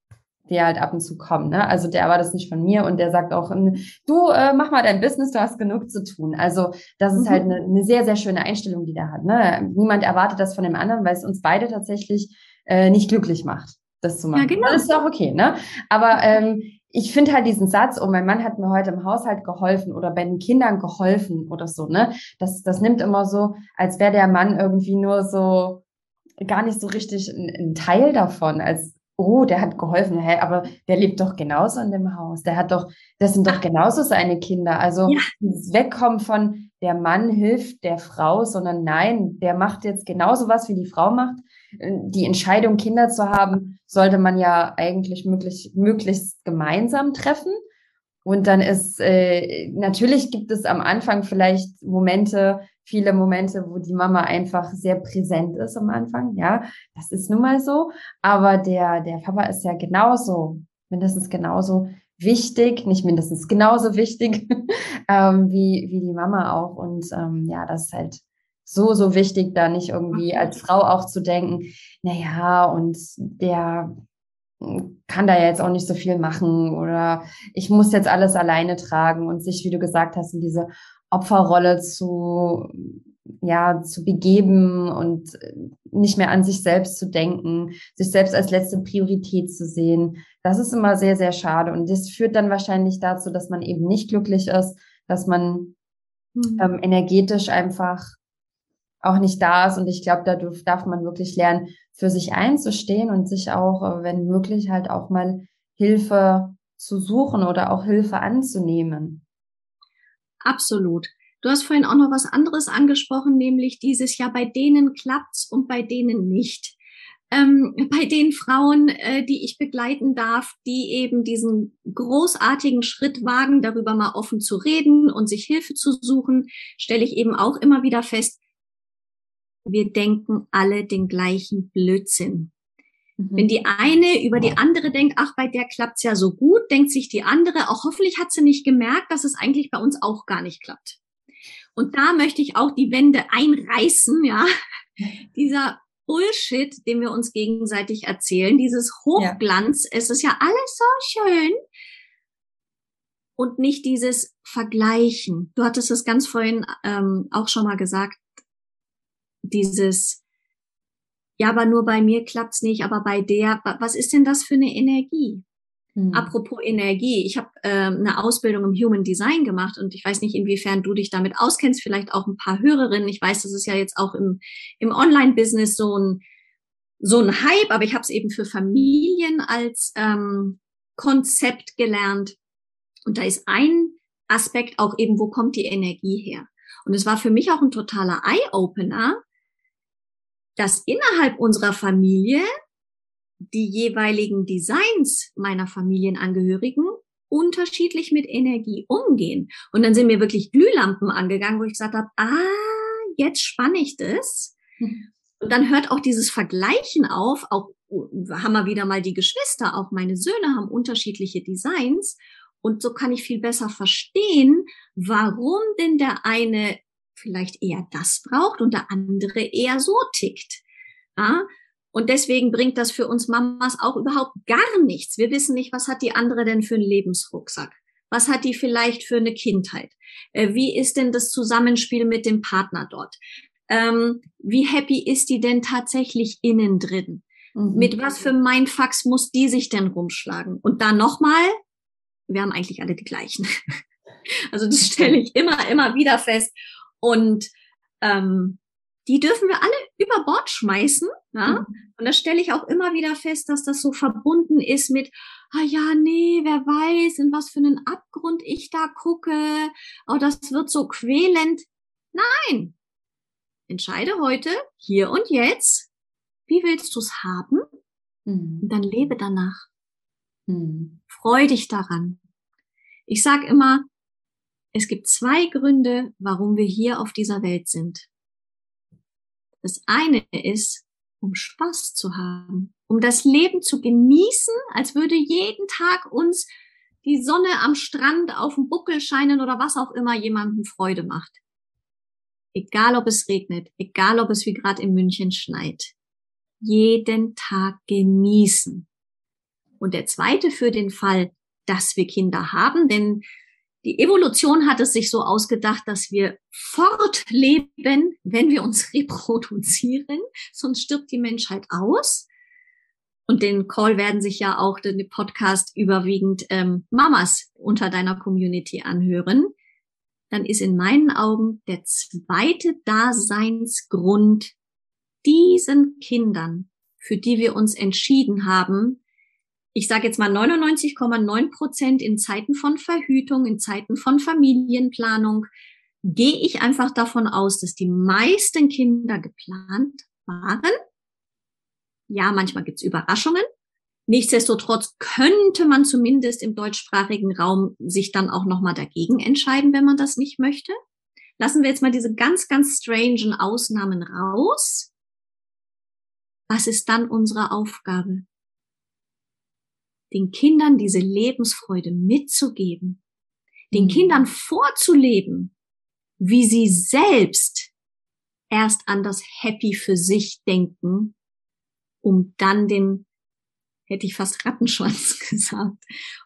der halt ab und zu kommt, ne? Also der erwartet das nicht von mir und der sagt auch, du äh, mach mal dein Business, du hast genug zu tun. Also das ist halt mhm. halt eine, eine sehr, sehr schöne Einstellung, die der hat. Ne? Niemand erwartet das von dem anderen, weil es uns beide tatsächlich äh, nicht glücklich macht, das zu machen. Ja, genau. Das ist auch okay, ne? Aber ähm, ich finde halt diesen Satz, oh, mein Mann hat mir heute im Haushalt geholfen oder bei den Kindern geholfen oder so, ne? Das, das nimmt immer so, als wäre der Mann irgendwie nur so gar nicht so richtig ein, ein, Teil davon, als oh, der hat geholfen, hey, aber der lebt doch genauso in dem Haus. Der hat doch, das sind doch genauso seine Kinder. Also ja. wegkommen von der Mann hilft der Frau, sondern nein, der macht jetzt genauso was, wie die Frau macht die Entscheidung, Kinder zu haben, sollte man ja eigentlich möglich, möglichst gemeinsam treffen. Und dann ist, äh, natürlich gibt es am Anfang vielleicht Momente, viele Momente, wo die Mama einfach sehr präsent ist am Anfang. Ja, das ist nun mal so. Aber der, der Papa ist ja genauso mindestens genauso wichtig, nicht mindestens genauso wichtig ähm, wie, wie die Mama auch. Und ähm, ja, das ist halt so, so wichtig, da nicht irgendwie als Frau auch zu denken, naja, und der kann da ja jetzt auch nicht so viel machen oder ich muss jetzt alles alleine tragen und sich, wie du gesagt hast, in diese Opferrolle zu, ja, zu begeben und nicht mehr an sich selbst zu denken, sich selbst als letzte Priorität zu sehen. Das ist immer sehr, sehr schade. Und das führt dann wahrscheinlich dazu, dass man eben nicht glücklich ist, dass man mhm. ähm, energetisch einfach auch nicht da ist. Und ich glaube, da darf man wirklich lernen, für sich einzustehen und sich auch, äh, wenn möglich, halt auch mal Hilfe zu suchen oder auch Hilfe anzunehmen. Absolut. Du hast vorhin auch noch was anderes angesprochen, nämlich dieses ja, bei denen klappt's und bei denen nicht. Ähm, bei den Frauen, äh, die ich begleiten darf, die eben diesen großartigen Schritt wagen, darüber mal offen zu reden und sich Hilfe zu suchen, stelle ich eben auch immer wieder fest, wir denken alle den gleichen Blödsinn. Mhm. Wenn die eine über die andere denkt, ach, bei der klappt's ja so gut, denkt sich die andere, auch hoffentlich hat sie nicht gemerkt, dass es eigentlich bei uns auch gar nicht klappt. Und da möchte ich auch die Wände einreißen, ja. Dieser Bullshit, den wir uns gegenseitig erzählen, dieses Hochglanz, ja. es ist ja alles so schön. Und nicht dieses Vergleichen. Du hattest es ganz vorhin ähm, auch schon mal gesagt, dieses, ja, aber nur bei mir klappt's nicht, aber bei der, was ist denn das für eine Energie? Mhm. Apropos Energie, ich habe äh, eine Ausbildung im Human Design gemacht und ich weiß nicht, inwiefern du dich damit auskennst, vielleicht auch ein paar Hörerinnen. Ich weiß, das ist ja jetzt auch im, im Online-Business so ein, so ein Hype, aber ich habe es eben für Familien als ähm, Konzept gelernt. Und da ist ein Aspekt auch eben, wo kommt die Energie her? Und es war für mich auch ein totaler Eye-Opener, dass innerhalb unserer Familie die jeweiligen Designs meiner Familienangehörigen unterschiedlich mit Energie umgehen. Und dann sind mir wirklich Glühlampen angegangen, wo ich gesagt habe, ah, jetzt spanne ich das. Und dann hört auch dieses Vergleichen auf, auch haben wir wieder mal die Geschwister, auch meine Söhne haben unterschiedliche Designs. Und so kann ich viel besser verstehen, warum denn der eine vielleicht eher das braucht und der andere eher so tickt. Ja? Und deswegen bringt das für uns Mamas auch überhaupt gar nichts. Wir wissen nicht, was hat die andere denn für einen Lebensrucksack? Was hat die vielleicht für eine Kindheit? Äh, wie ist denn das Zusammenspiel mit dem Partner dort? Ähm, wie happy ist die denn tatsächlich innen drin? Mhm. Mit was für Mindfucks muss die sich denn rumschlagen? Und dann nochmal, wir haben eigentlich alle die gleichen. also das stelle ich immer, immer wieder fest. Und ähm, die dürfen wir alle über Bord schmeißen. Ja? Mhm. Und da stelle ich auch immer wieder fest, dass das so verbunden ist mit, ah ja, nee, wer weiß, in was für einen Abgrund ich da gucke. Oh, das wird so quälend. Nein. Entscheide heute, hier und jetzt, wie willst du es haben? Mhm. Und dann lebe danach. Mhm. Freu dich daran. Ich sag immer, es gibt zwei Gründe, warum wir hier auf dieser Welt sind. Das eine ist, um Spaß zu haben, um das Leben zu genießen, als würde jeden Tag uns die Sonne am Strand auf dem Buckel scheinen oder was auch immer jemandem Freude macht. Egal ob es regnet, egal ob es wie gerade in München schneit. Jeden Tag genießen. Und der zweite für den Fall, dass wir Kinder haben, denn die Evolution hat es sich so ausgedacht, dass wir fortleben, wenn wir uns reproduzieren, sonst stirbt die Menschheit aus. Und den Call werden sich ja auch den Podcast überwiegend ähm, Mamas unter deiner Community anhören. Dann ist in meinen Augen der zweite Daseinsgrund diesen Kindern, für die wir uns entschieden haben, ich sage jetzt mal 99,9 Prozent in Zeiten von Verhütung, in Zeiten von Familienplanung, gehe ich einfach davon aus, dass die meisten Kinder geplant waren. Ja, manchmal gibt's Überraschungen. Nichtsdestotrotz könnte man zumindest im deutschsprachigen Raum sich dann auch nochmal dagegen entscheiden, wenn man das nicht möchte. Lassen wir jetzt mal diese ganz, ganz strangen Ausnahmen raus. Was ist dann unsere Aufgabe? Den Kindern diese Lebensfreude mitzugeben, den mhm. Kindern vorzuleben, wie sie selbst erst an das Happy für sich denken, um dann den, hätte ich fast Rattenschwanz gesagt,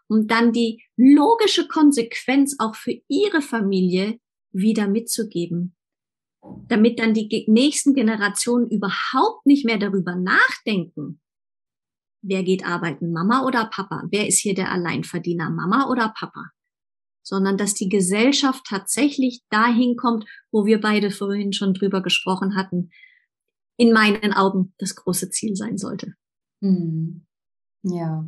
um dann die logische Konsequenz auch für ihre Familie wieder mitzugeben. Damit dann die nächsten Generationen überhaupt nicht mehr darüber nachdenken, wer geht arbeiten, Mama oder Papa? Wer ist hier der Alleinverdiener, Mama oder Papa? Sondern dass die Gesellschaft tatsächlich dahin kommt, wo wir beide vorhin schon drüber gesprochen hatten, in meinen Augen das große Ziel sein sollte. Hm. Ja,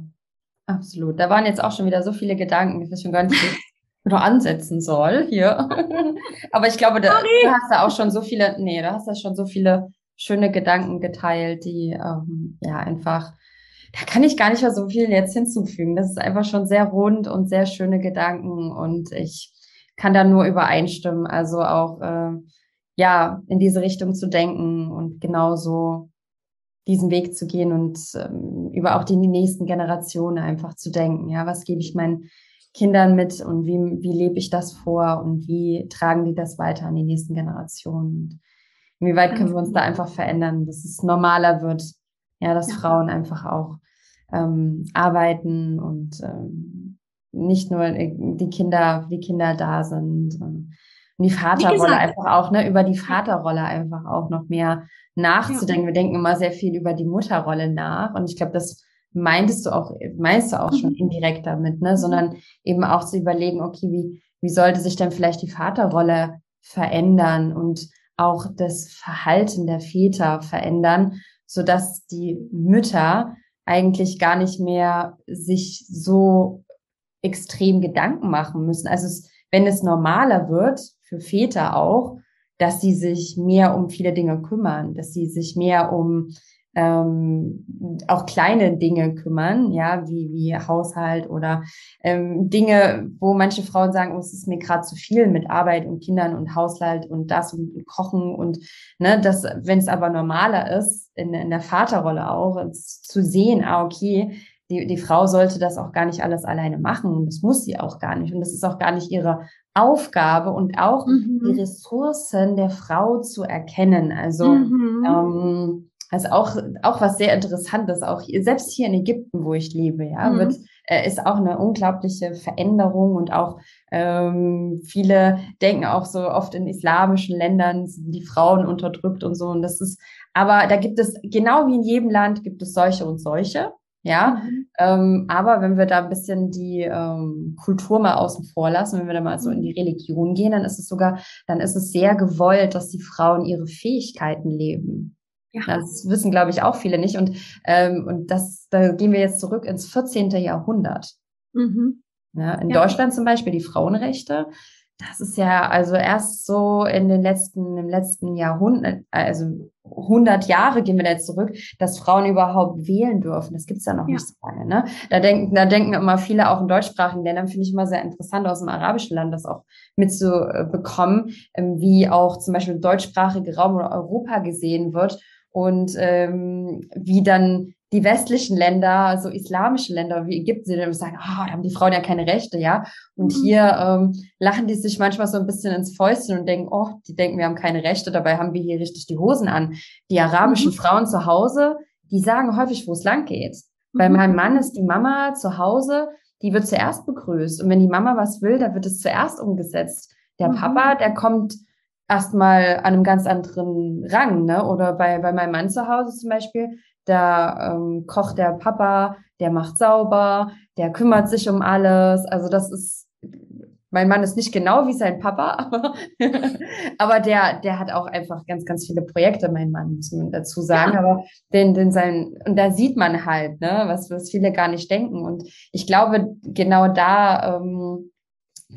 absolut. Da waren jetzt auch schon wieder so viele Gedanken, ich weiß schon gar nicht, noch ansetzen soll hier. Aber ich glaube, da, du hast da auch schon so viele, nee, du hast da schon so viele schöne Gedanken geteilt, die ähm, ja einfach, da kann ich gar nicht mehr so viel jetzt hinzufügen. Das ist einfach schon sehr rund und sehr schöne Gedanken und ich kann da nur übereinstimmen. Also auch äh, ja in diese Richtung zu denken und genauso diesen Weg zu gehen und ähm, über auch die nächsten Generationen einfach zu denken. Ja, was gebe ich meinen Kindern mit und wie, wie lebe ich das vor und wie tragen die das weiter an die nächsten Generationen? Und inwieweit können wir uns da einfach verändern, dass es normaler wird, ja, dass ja. Frauen einfach auch ähm, arbeiten und ähm, nicht nur die Kinder, die Kinder da sind. Und die Vaterrolle einfach auch, ne, über die Vaterrolle einfach auch noch mehr nachzudenken. Ja. Wir denken immer sehr viel über die Mutterrolle nach. Und ich glaube, das meintest du auch, meinst du auch schon mhm. indirekt damit, ne? Sondern eben auch zu überlegen, okay, wie, wie sollte sich denn vielleicht die Vaterrolle verändern und auch das Verhalten der Väter verändern, so dass die Mütter eigentlich gar nicht mehr sich so extrem Gedanken machen müssen. Also es, wenn es normaler wird, für Väter auch, dass sie sich mehr um viele Dinge kümmern, dass sie sich mehr um ähm, auch kleine Dinge kümmern, ja, wie, wie Haushalt oder ähm, Dinge, wo manche Frauen sagen, oh, es ist mir gerade zu viel mit Arbeit und Kindern und Haushalt und das und Kochen und ne, das, wenn es aber normaler ist, in, in der Vaterrolle auch, zu sehen, ah, okay, die, die Frau sollte das auch gar nicht alles alleine machen. Das muss sie auch gar nicht. Und das ist auch gar nicht ihre Aufgabe und auch mhm. die Ressourcen der Frau zu erkennen. Also mhm. ähm, also auch, auch was sehr Interessantes, auch selbst hier in Ägypten, wo ich lebe, ja, mhm. wird, äh, ist auch eine unglaubliche Veränderung und auch ähm, viele denken auch so oft in islamischen Ländern sind die Frauen unterdrückt und so. Und das ist, aber da gibt es, genau wie in jedem Land, gibt es solche und solche. Ja, mhm. ähm, aber wenn wir da ein bisschen die ähm, Kultur mal außen vor lassen, wenn wir da mal so in die Religion gehen, dann ist es sogar, dann ist es sehr gewollt, dass die Frauen ihre Fähigkeiten leben. Ja. Das wissen, glaube ich, auch viele nicht. Und, ähm, und das, da gehen wir jetzt zurück ins 14. Jahrhundert. Mhm. Ja, in ja. Deutschland zum Beispiel die Frauenrechte. Das ist ja also erst so in den letzten, im letzten Jahrhundert, also 100 Jahre gehen wir da jetzt zurück, dass Frauen überhaupt wählen dürfen. Das gibt's ja noch ja. nicht so lange. Ne? Da denken, da denken immer viele auch in deutschsprachigen Ländern, finde ich immer sehr interessant aus dem arabischen Land, das auch mitzubekommen, ähm, wie auch zum Beispiel deutschsprachige Raum oder Europa gesehen wird und ähm, wie dann die westlichen Länder, so islamische Länder wie Ägypten, die dann sagen, ah, oh, da haben die Frauen ja keine Rechte, ja. Und mhm. hier ähm, lachen die sich manchmal so ein bisschen ins Fäustchen und denken, oh, die denken, wir haben keine Rechte, dabei haben wir hier richtig die Hosen an. Die arabischen mhm. Frauen zu Hause, die sagen häufig, wo es lang geht. Mhm. Bei meinem Mann ist die Mama zu Hause, die wird zuerst begrüßt. Und wenn die Mama was will, da wird es zuerst umgesetzt. Der mhm. Papa, der kommt erstmal an einem ganz anderen Rang, ne? Oder bei, bei meinem Mann zu Hause zum Beispiel, da ähm, kocht der Papa, der macht sauber, der kümmert sich um alles. Also das ist, mein Mann ist nicht genau wie sein Papa, aber, aber der, der hat auch einfach ganz, ganz viele Projekte, mein Mann, muss man dazu sagen. Ja. Aber den, den sein, und da sieht man halt, ne, was, was viele gar nicht denken. Und ich glaube, genau da ähm,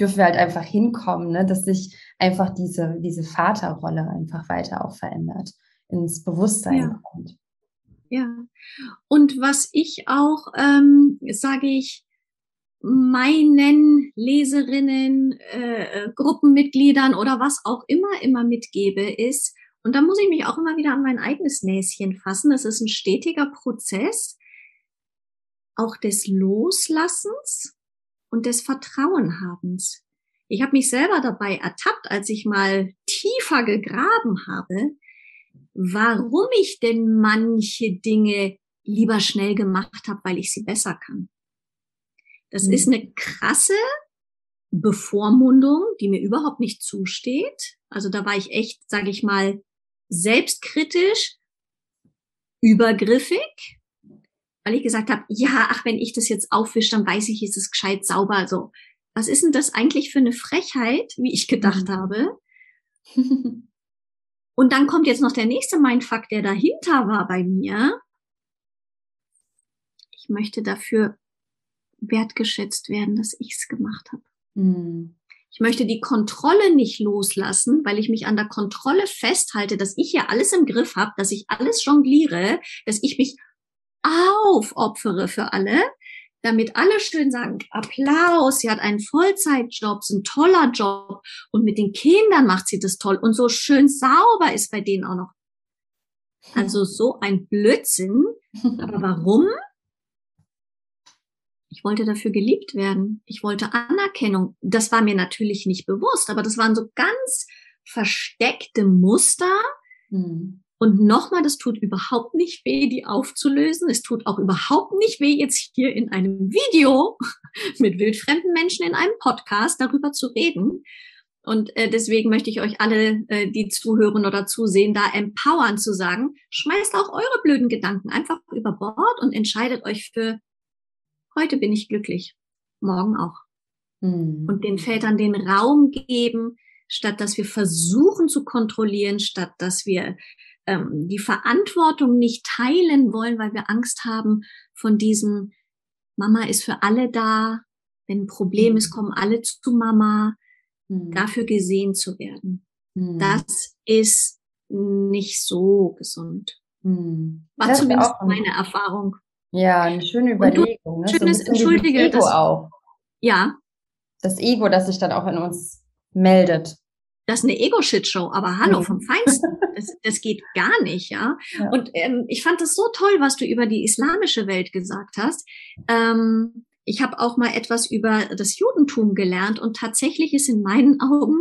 dürfen wir halt einfach hinkommen, ne, dass sich einfach diese, diese Vaterrolle einfach weiter auch verändert, ins Bewusstsein ja. kommt. Ja. Und was ich auch, ähm, sage ich, meinen Leserinnen, äh, Gruppenmitgliedern oder was auch immer immer mitgebe, ist, und da muss ich mich auch immer wieder an mein eigenes Näschen fassen, das ist ein stetiger Prozess, auch des Loslassens und des Vertrauenhabens. Ich habe mich selber dabei ertappt, als ich mal tiefer gegraben habe, warum ich denn manche Dinge lieber schnell gemacht habe, weil ich sie besser kann. Das mhm. ist eine krasse Bevormundung, die mir überhaupt nicht zusteht. Also da war ich echt, sage ich mal, selbstkritisch, übergriffig, weil ich gesagt habe, ja, ach, wenn ich das jetzt aufwische, dann weiß ich, ist es gescheit sauber. Also, was ist denn das eigentlich für eine Frechheit, wie ich gedacht mhm. habe? Und dann kommt jetzt noch der nächste Mindfuck, der dahinter war bei mir. Ich möchte dafür wertgeschätzt werden, dass ich es gemacht habe. Mhm. Ich möchte die Kontrolle nicht loslassen, weil ich mich an der Kontrolle festhalte, dass ich ja alles im Griff habe, dass ich alles jongliere, dass ich mich aufopfere für alle, damit alle schön sagen, Applaus, sie hat einen Vollzeitjob, ist ein toller Job und mit den Kindern macht sie das toll und so schön sauber ist bei denen auch noch. Also so ein Blödsinn. Aber warum? Ich wollte dafür geliebt werden. Ich wollte Anerkennung. Das war mir natürlich nicht bewusst, aber das waren so ganz versteckte Muster. Mhm. Und nochmal, das tut überhaupt nicht weh, die aufzulösen. Es tut auch überhaupt nicht weh, jetzt hier in einem Video mit wildfremden Menschen in einem Podcast darüber zu reden. Und äh, deswegen möchte ich euch alle, äh, die zuhören oder zusehen, da empowern zu sagen, schmeißt auch eure blöden Gedanken einfach über Bord und entscheidet euch für heute bin ich glücklich, morgen auch. Mhm. Und den Vätern den Raum geben, statt dass wir versuchen zu kontrollieren, statt dass wir ähm, die Verantwortung nicht teilen wollen, weil wir Angst haben von diesem Mama ist für alle da, wenn ein Problem ist, kommen alle zu Mama, mhm. dafür gesehen zu werden. Mhm. Das ist nicht so gesund. Mhm. War das zumindest meine Erfahrung. Ja, eine schöne Überlegung. Ne? Schönes, so entschuldige. Ego das, auch. Ja. Das Ego, das sich dann auch in uns meldet. Das ist eine Ego-Shit-Show, aber hallo, vom Feinsten. Das, das geht gar nicht, ja. ja. Und ähm, ich fand das so toll, was du über die islamische Welt gesagt hast. Ähm, ich habe auch mal etwas über das Judentum gelernt und tatsächlich ist in meinen Augen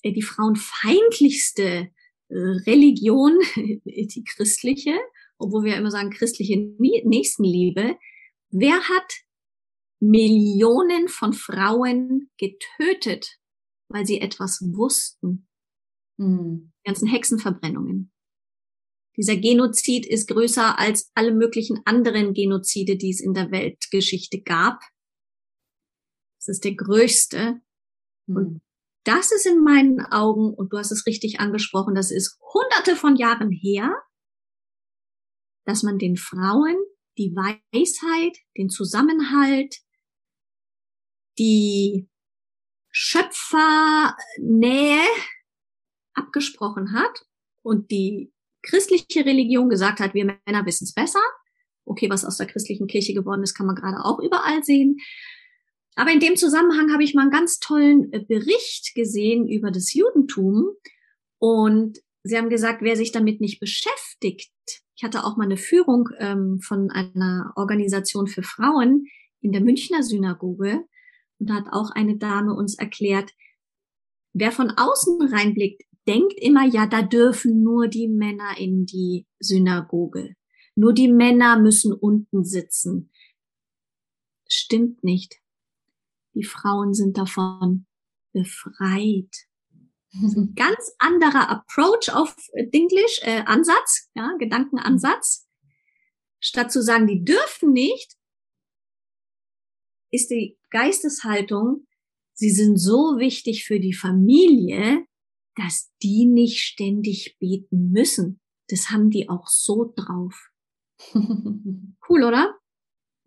äh, die frauenfeindlichste äh, Religion die christliche obwohl wir immer sagen, christliche Nächstenliebe. Wer hat Millionen von Frauen getötet, weil sie etwas wussten? Mhm. Die ganzen Hexenverbrennungen. Dieser Genozid ist größer als alle möglichen anderen Genozide, die es in der Weltgeschichte gab. Das ist der größte. Mhm. Und das ist in meinen Augen, und du hast es richtig angesprochen, das ist hunderte von Jahren her dass man den Frauen die Weisheit, den Zusammenhalt, die Schöpfernähe abgesprochen hat und die christliche Religion gesagt hat, wir Männer wissen es besser. Okay, was aus der christlichen Kirche geworden ist, kann man gerade auch überall sehen. Aber in dem Zusammenhang habe ich mal einen ganz tollen äh, Bericht gesehen über das Judentum. Und sie haben gesagt, wer sich damit nicht beschäftigt, ich hatte auch mal eine Führung ähm, von einer Organisation für Frauen in der Münchner Synagoge und da hat auch eine Dame uns erklärt, wer von außen reinblickt, denkt immer, ja, da dürfen nur die Männer in die Synagoge. Nur die Männer müssen unten sitzen. Stimmt nicht. Die Frauen sind davon befreit ein ganz anderer Approach auf Dinglish, äh, Ansatz, ja, Gedankenansatz. Statt zu sagen, die dürfen nicht, ist die Geisteshaltung, sie sind so wichtig für die Familie, dass die nicht ständig beten müssen. Das haben die auch so drauf. cool, oder?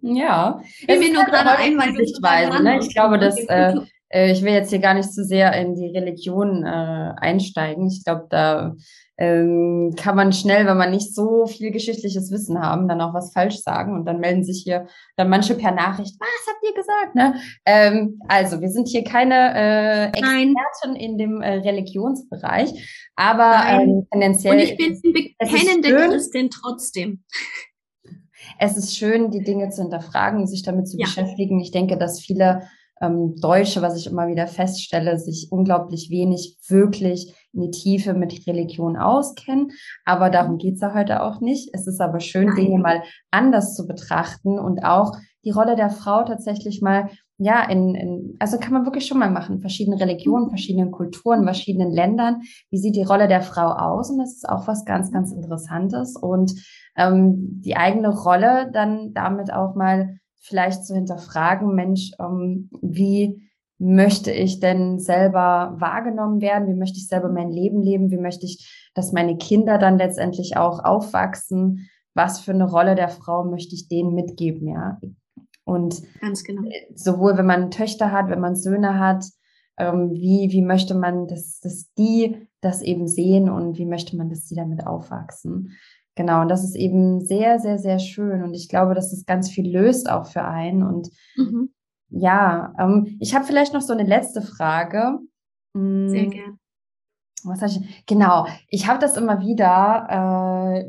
Ja. Ich mir nur gerade ein, weil Sichtweise, ne? Ich glaube, dass äh, ich will jetzt hier gar nicht zu sehr in die Religion äh, einsteigen. Ich glaube, da ähm, kann man schnell, wenn man nicht so viel geschichtliches Wissen haben, dann auch was falsch sagen und dann melden sich hier dann manche per Nachricht, was habt ihr gesagt? Ne? Ähm, also wir sind hier keine äh, Experten Nein. in dem äh, Religionsbereich, aber ähm, tendenziell. Und ich bin bekennende Christin trotzdem. Es ist schön, die Dinge zu hinterfragen, sich damit zu ja. beschäftigen. Ich denke, dass viele ähm, Deutsche, was ich immer wieder feststelle, sich unglaublich wenig wirklich in die Tiefe mit Religion auskennen. Aber darum geht's ja heute auch nicht. Es ist aber schön, Nein. Dinge mal anders zu betrachten und auch die Rolle der Frau tatsächlich mal ja, in, in, also kann man wirklich schon mal machen, verschiedene Religionen, mhm. verschiedenen Kulturen, verschiedenen Ländern. Wie sieht die Rolle der Frau aus? Und das ist auch was ganz, ganz Interessantes. Und ähm, die eigene Rolle dann damit auch mal vielleicht zu hinterfragen, Mensch, ähm, wie möchte ich denn selber wahrgenommen werden? Wie möchte ich selber mein Leben leben? Wie möchte ich, dass meine Kinder dann letztendlich auch aufwachsen? Was für eine Rolle der Frau möchte ich denen mitgeben? Ja, und Ganz genau. sowohl wenn man Töchter hat, wenn man Söhne hat, ähm, wie, wie möchte man, dass, dass die das eben sehen und wie möchte man, dass sie damit aufwachsen. Genau, und das ist eben sehr, sehr, sehr schön. Und ich glaube, dass das ganz viel löst auch für einen. Und mhm. ja, ähm, ich habe vielleicht noch so eine letzte Frage. Sehr hm, gerne. Was ich? Genau, ich habe das immer wieder,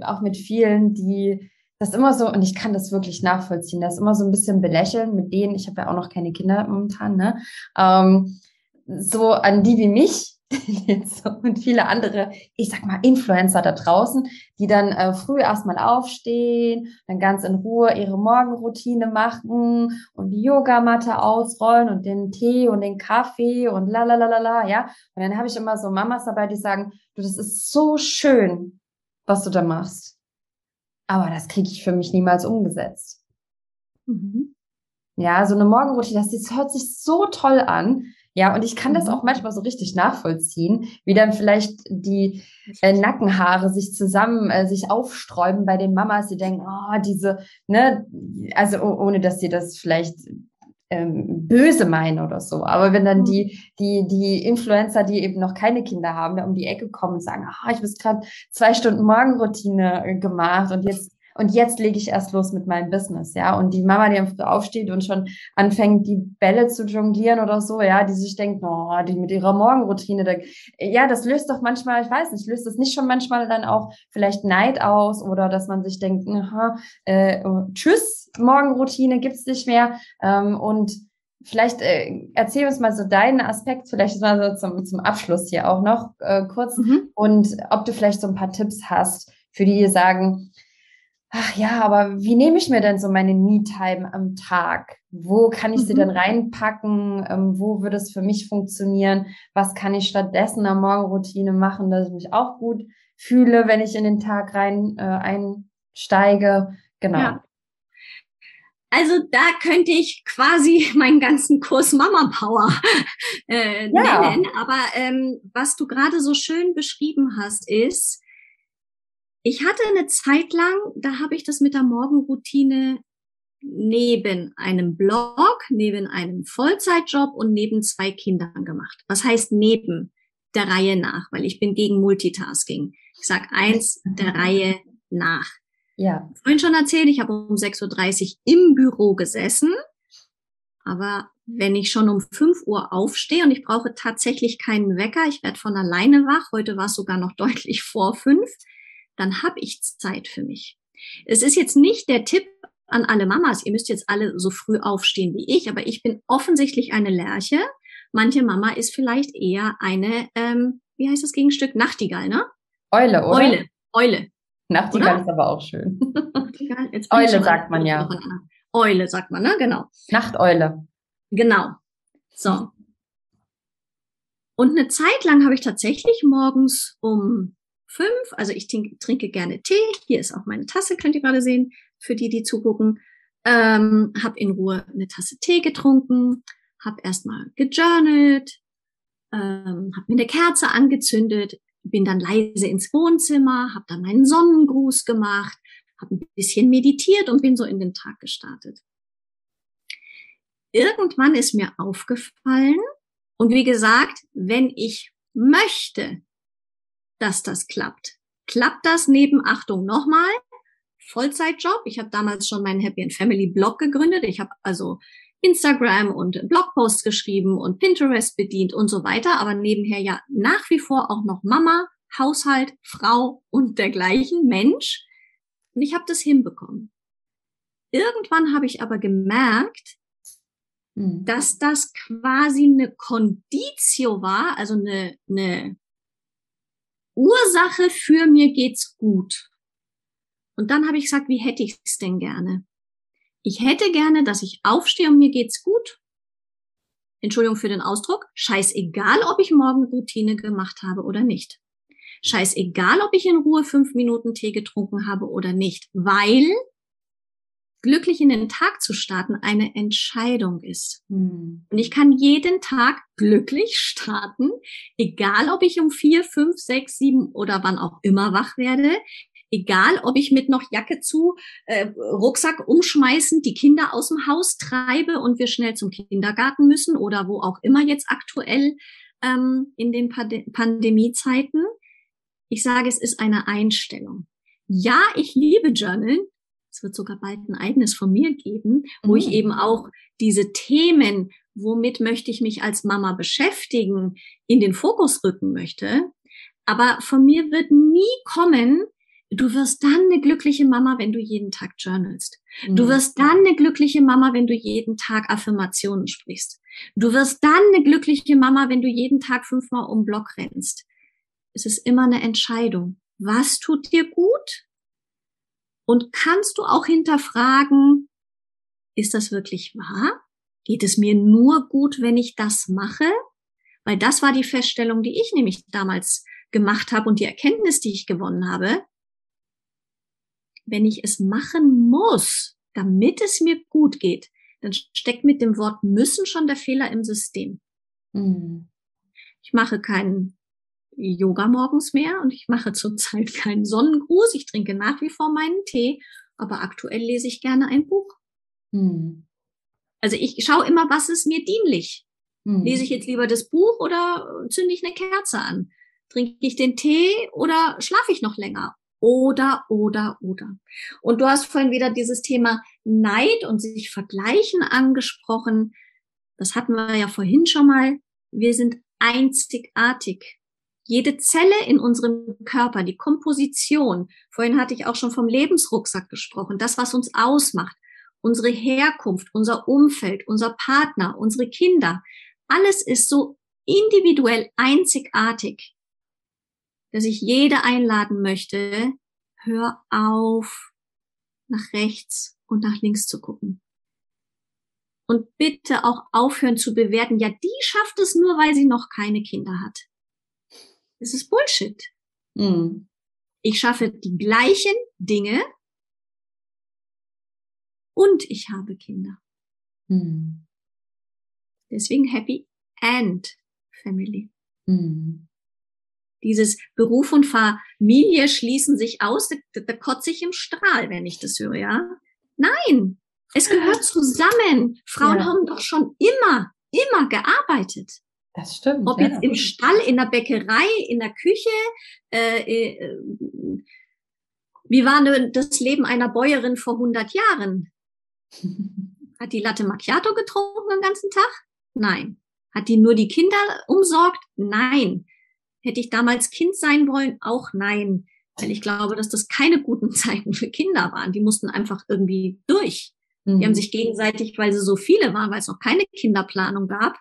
äh, auch mit vielen, die das immer so, und ich kann das wirklich nachvollziehen, das ist immer so ein bisschen belächeln mit denen, ich habe ja auch noch keine Kinder momentan, ne? Ähm, so an die wie mich und viele andere, ich sag mal, Influencer da draußen, die dann äh, früh erstmal aufstehen, dann ganz in Ruhe ihre Morgenroutine machen und die Yogamatte ausrollen und den Tee und den Kaffee und la la la la la, ja. Und dann habe ich immer so Mamas dabei, die sagen, du, das ist so schön, was du da machst aber das kriege ich für mich niemals umgesetzt. Mhm. Ja, so eine Morgenroutine, das, das hört sich so toll an. Ja, und ich kann das mhm. auch manchmal so richtig nachvollziehen, wie dann vielleicht die äh, Nackenhaare sich zusammen, äh, sich aufsträuben bei den Mamas, die denken, oh, diese, ne, also ohne dass sie das vielleicht ähm, böse meinen oder so. Aber wenn dann mhm. die, die, die Influencer, die eben noch keine Kinder haben, da um die Ecke kommen und sagen, ah, ich habe gerade zwei Stunden Morgenroutine äh, gemacht und jetzt und jetzt lege ich erst los mit meinem Business, ja. Und die Mama, die am Früh aufsteht und schon anfängt, die Bälle zu jonglieren oder so, ja, die sich denkt, oh, die mit ihrer Morgenroutine, da, ja, das löst doch manchmal, ich weiß nicht, löst das nicht schon manchmal dann auch vielleicht Neid aus oder dass man sich denkt, aha, äh, oh, tschüss, Morgenroutine gibt's nicht mehr. Ähm, und vielleicht äh, erzähl uns mal so deinen Aspekt, vielleicht mal so zum, zum Abschluss hier auch noch äh, kurz mhm. und ob du vielleicht so ein paar Tipps hast, für die sagen, ach ja, aber wie nehme ich mir denn so meine Me-Time am Tag? Wo kann ich mhm. sie denn reinpacken? Ähm, wo würde es für mich funktionieren? Was kann ich stattdessen am Morgenroutine machen, dass ich mich auch gut fühle, wenn ich in den Tag rein äh, einsteige? Genau. Ja. Also da könnte ich quasi meinen ganzen Kurs Mama Power äh, ja. nennen. Aber ähm, was du gerade so schön beschrieben hast, ist, ich hatte eine Zeit lang, da habe ich das mit der Morgenroutine neben einem Blog, neben einem Vollzeitjob und neben zwei Kindern gemacht. Was heißt neben der Reihe nach? Weil ich bin gegen Multitasking. Ich sag eins der Reihe nach. Ja. Vorhin schon erzählt, ich habe um 6.30 Uhr im Büro gesessen. Aber wenn ich schon um 5 Uhr aufstehe und ich brauche tatsächlich keinen Wecker, ich werde von alleine wach, heute war es sogar noch deutlich vor fünf, dann habe ich Zeit für mich. Es ist jetzt nicht der Tipp an alle Mamas, ihr müsst jetzt alle so früh aufstehen wie ich, aber ich bin offensichtlich eine Lerche. Manche Mama ist vielleicht eher eine, ähm, wie heißt das Gegenstück? Nachtigall, ne? Eule, oder? Eule, Eule. Nachtigall oder? ist aber auch schön. Eule sagt man ja. Eule sagt man, ne? Genau. Nachteule. Genau. So. Und eine Zeit lang habe ich tatsächlich morgens um fünf. Also ich trinke gerne Tee. Hier ist auch meine Tasse, könnt ihr gerade sehen, für die, die zugucken. Ähm, habe in Ruhe eine Tasse Tee getrunken, habe erstmal gejournalt, ähm, habe mir eine Kerze angezündet, bin dann leise ins Wohnzimmer, habe dann meinen Sonnengruß gemacht, habe ein bisschen meditiert und bin so in den Tag gestartet. Irgendwann ist mir aufgefallen, und wie gesagt, wenn ich möchte, dass das klappt. Klappt das neben, Achtung, nochmal, Vollzeitjob. Ich habe damals schon meinen Happy and Family Blog gegründet. Ich habe also Instagram und Blogposts geschrieben und Pinterest bedient und so weiter, aber nebenher ja nach wie vor auch noch Mama, Haushalt, Frau und dergleichen Mensch. Und ich habe das hinbekommen. irgendwann habe ich aber gemerkt, mhm. dass das quasi eine Conditio war, also eine, eine Ursache für mir geht's gut. Und dann habe ich gesagt, wie hätte ich es denn gerne? Ich hätte gerne, dass ich aufstehe und mir geht's gut. Entschuldigung für den Ausdruck. Scheißegal, ob ich morgen Routine gemacht habe oder nicht. Scheißegal, ob ich in Ruhe fünf Minuten Tee getrunken habe oder nicht, weil glücklich in den Tag zu starten eine Entscheidung ist. Mhm. Und ich kann jeden Tag glücklich starten, egal ob ich um vier, fünf, sechs, sieben oder wann auch immer wach werde, egal ob ich mit noch Jacke zu, äh, Rucksack umschmeißen, die Kinder aus dem Haus treibe und wir schnell zum Kindergarten müssen oder wo auch immer jetzt aktuell ähm, in den Pand Pandemiezeiten. Ich sage, es ist eine Einstellung. Ja, ich liebe Journalen, es wird sogar bald ein eigenes von mir geben, wo mhm. ich eben auch diese Themen, womit möchte ich mich als Mama beschäftigen, in den Fokus rücken möchte. Aber von mir wird nie kommen, du wirst dann eine glückliche Mama, wenn du jeden Tag journalst. Mhm. Du wirst dann eine glückliche Mama, wenn du jeden Tag Affirmationen sprichst. Du wirst dann eine glückliche Mama, wenn du jeden Tag fünfmal um Block rennst. Es ist immer eine Entscheidung. Was tut dir gut? Und kannst du auch hinterfragen, ist das wirklich wahr? Geht es mir nur gut, wenn ich das mache? Weil das war die Feststellung, die ich nämlich damals gemacht habe und die Erkenntnis, die ich gewonnen habe. Wenn ich es machen muss, damit es mir gut geht, dann steckt mit dem Wort müssen schon der Fehler im System. Mhm. Ich mache keinen Yoga morgens mehr und ich mache zurzeit keinen Sonnengruß. Ich trinke nach wie vor meinen Tee, aber aktuell lese ich gerne ein Buch. Hm. Also ich schaue immer, was ist mir dienlich. Hm. Lese ich jetzt lieber das Buch oder zünde ich eine Kerze an? Trinke ich den Tee oder schlafe ich noch länger? Oder, oder, oder. Und du hast vorhin wieder dieses Thema Neid und sich vergleichen angesprochen. Das hatten wir ja vorhin schon mal. Wir sind einzigartig. Jede Zelle in unserem Körper, die Komposition, vorhin hatte ich auch schon vom Lebensrucksack gesprochen, das, was uns ausmacht, unsere Herkunft, unser Umfeld, unser Partner, unsere Kinder, alles ist so individuell einzigartig, dass ich jede einladen möchte, hör auf, nach rechts und nach links zu gucken. Und bitte auch aufhören zu bewerten, ja, die schafft es nur, weil sie noch keine Kinder hat. Das ist Bullshit. Mhm. Ich schaffe die gleichen Dinge und ich habe Kinder. Mhm. Deswegen Happy and Family. Mhm. Dieses Beruf und Familie schließen sich aus, da, da kotze ich im Strahl, wenn ich das höre, ja? Nein, es gehört zusammen. Frauen ja. haben doch schon immer, immer gearbeitet. Das stimmt. Ob ja. jetzt im Stall, in der Bäckerei, in der Küche. Äh, äh, wie war denn das Leben einer Bäuerin vor 100 Jahren? Hat die Latte Macchiato getrunken den ganzen Tag? Nein. Hat die nur die Kinder umsorgt? Nein. Hätte ich damals Kind sein wollen? Auch nein. Weil ich glaube, dass das keine guten Zeiten für Kinder waren. Die mussten einfach irgendwie durch. Die haben mhm. sich gegenseitig, weil sie so viele waren, weil es noch keine Kinderplanung gab,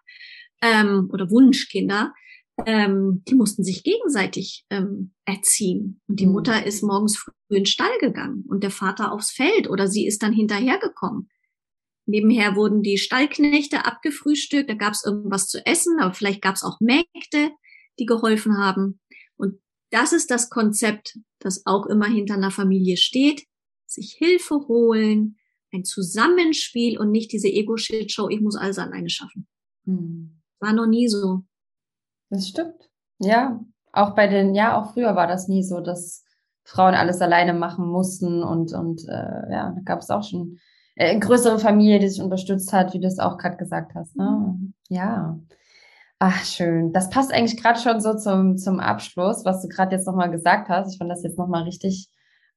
ähm, oder Wunschkinder, ähm, die mussten sich gegenseitig ähm, erziehen. Und die mhm. Mutter ist morgens früh in den Stall gegangen und der Vater aufs Feld oder sie ist dann hinterhergekommen. Nebenher wurden die Stallknechte abgefrühstückt, da gab es irgendwas zu essen, aber vielleicht gab es auch Mägde, die geholfen haben. Und das ist das Konzept, das auch immer hinter einer Familie steht. Sich Hilfe holen, ein Zusammenspiel und nicht diese Ego-Shit-Show, ich muss alles alleine schaffen. Hm. War noch nie so. Das stimmt. Ja, auch bei den, ja, auch früher war das nie so, dass Frauen alles alleine machen mussten und, und äh, ja, da gab es auch schon äh, eine größere Familie, die sich unterstützt hat, wie du es auch gerade gesagt hast. Ne? Mhm. Ja. Ach, schön. Das passt eigentlich gerade schon so zum, zum Abschluss, was du gerade jetzt nochmal gesagt hast. Ich fand das jetzt nochmal richtig,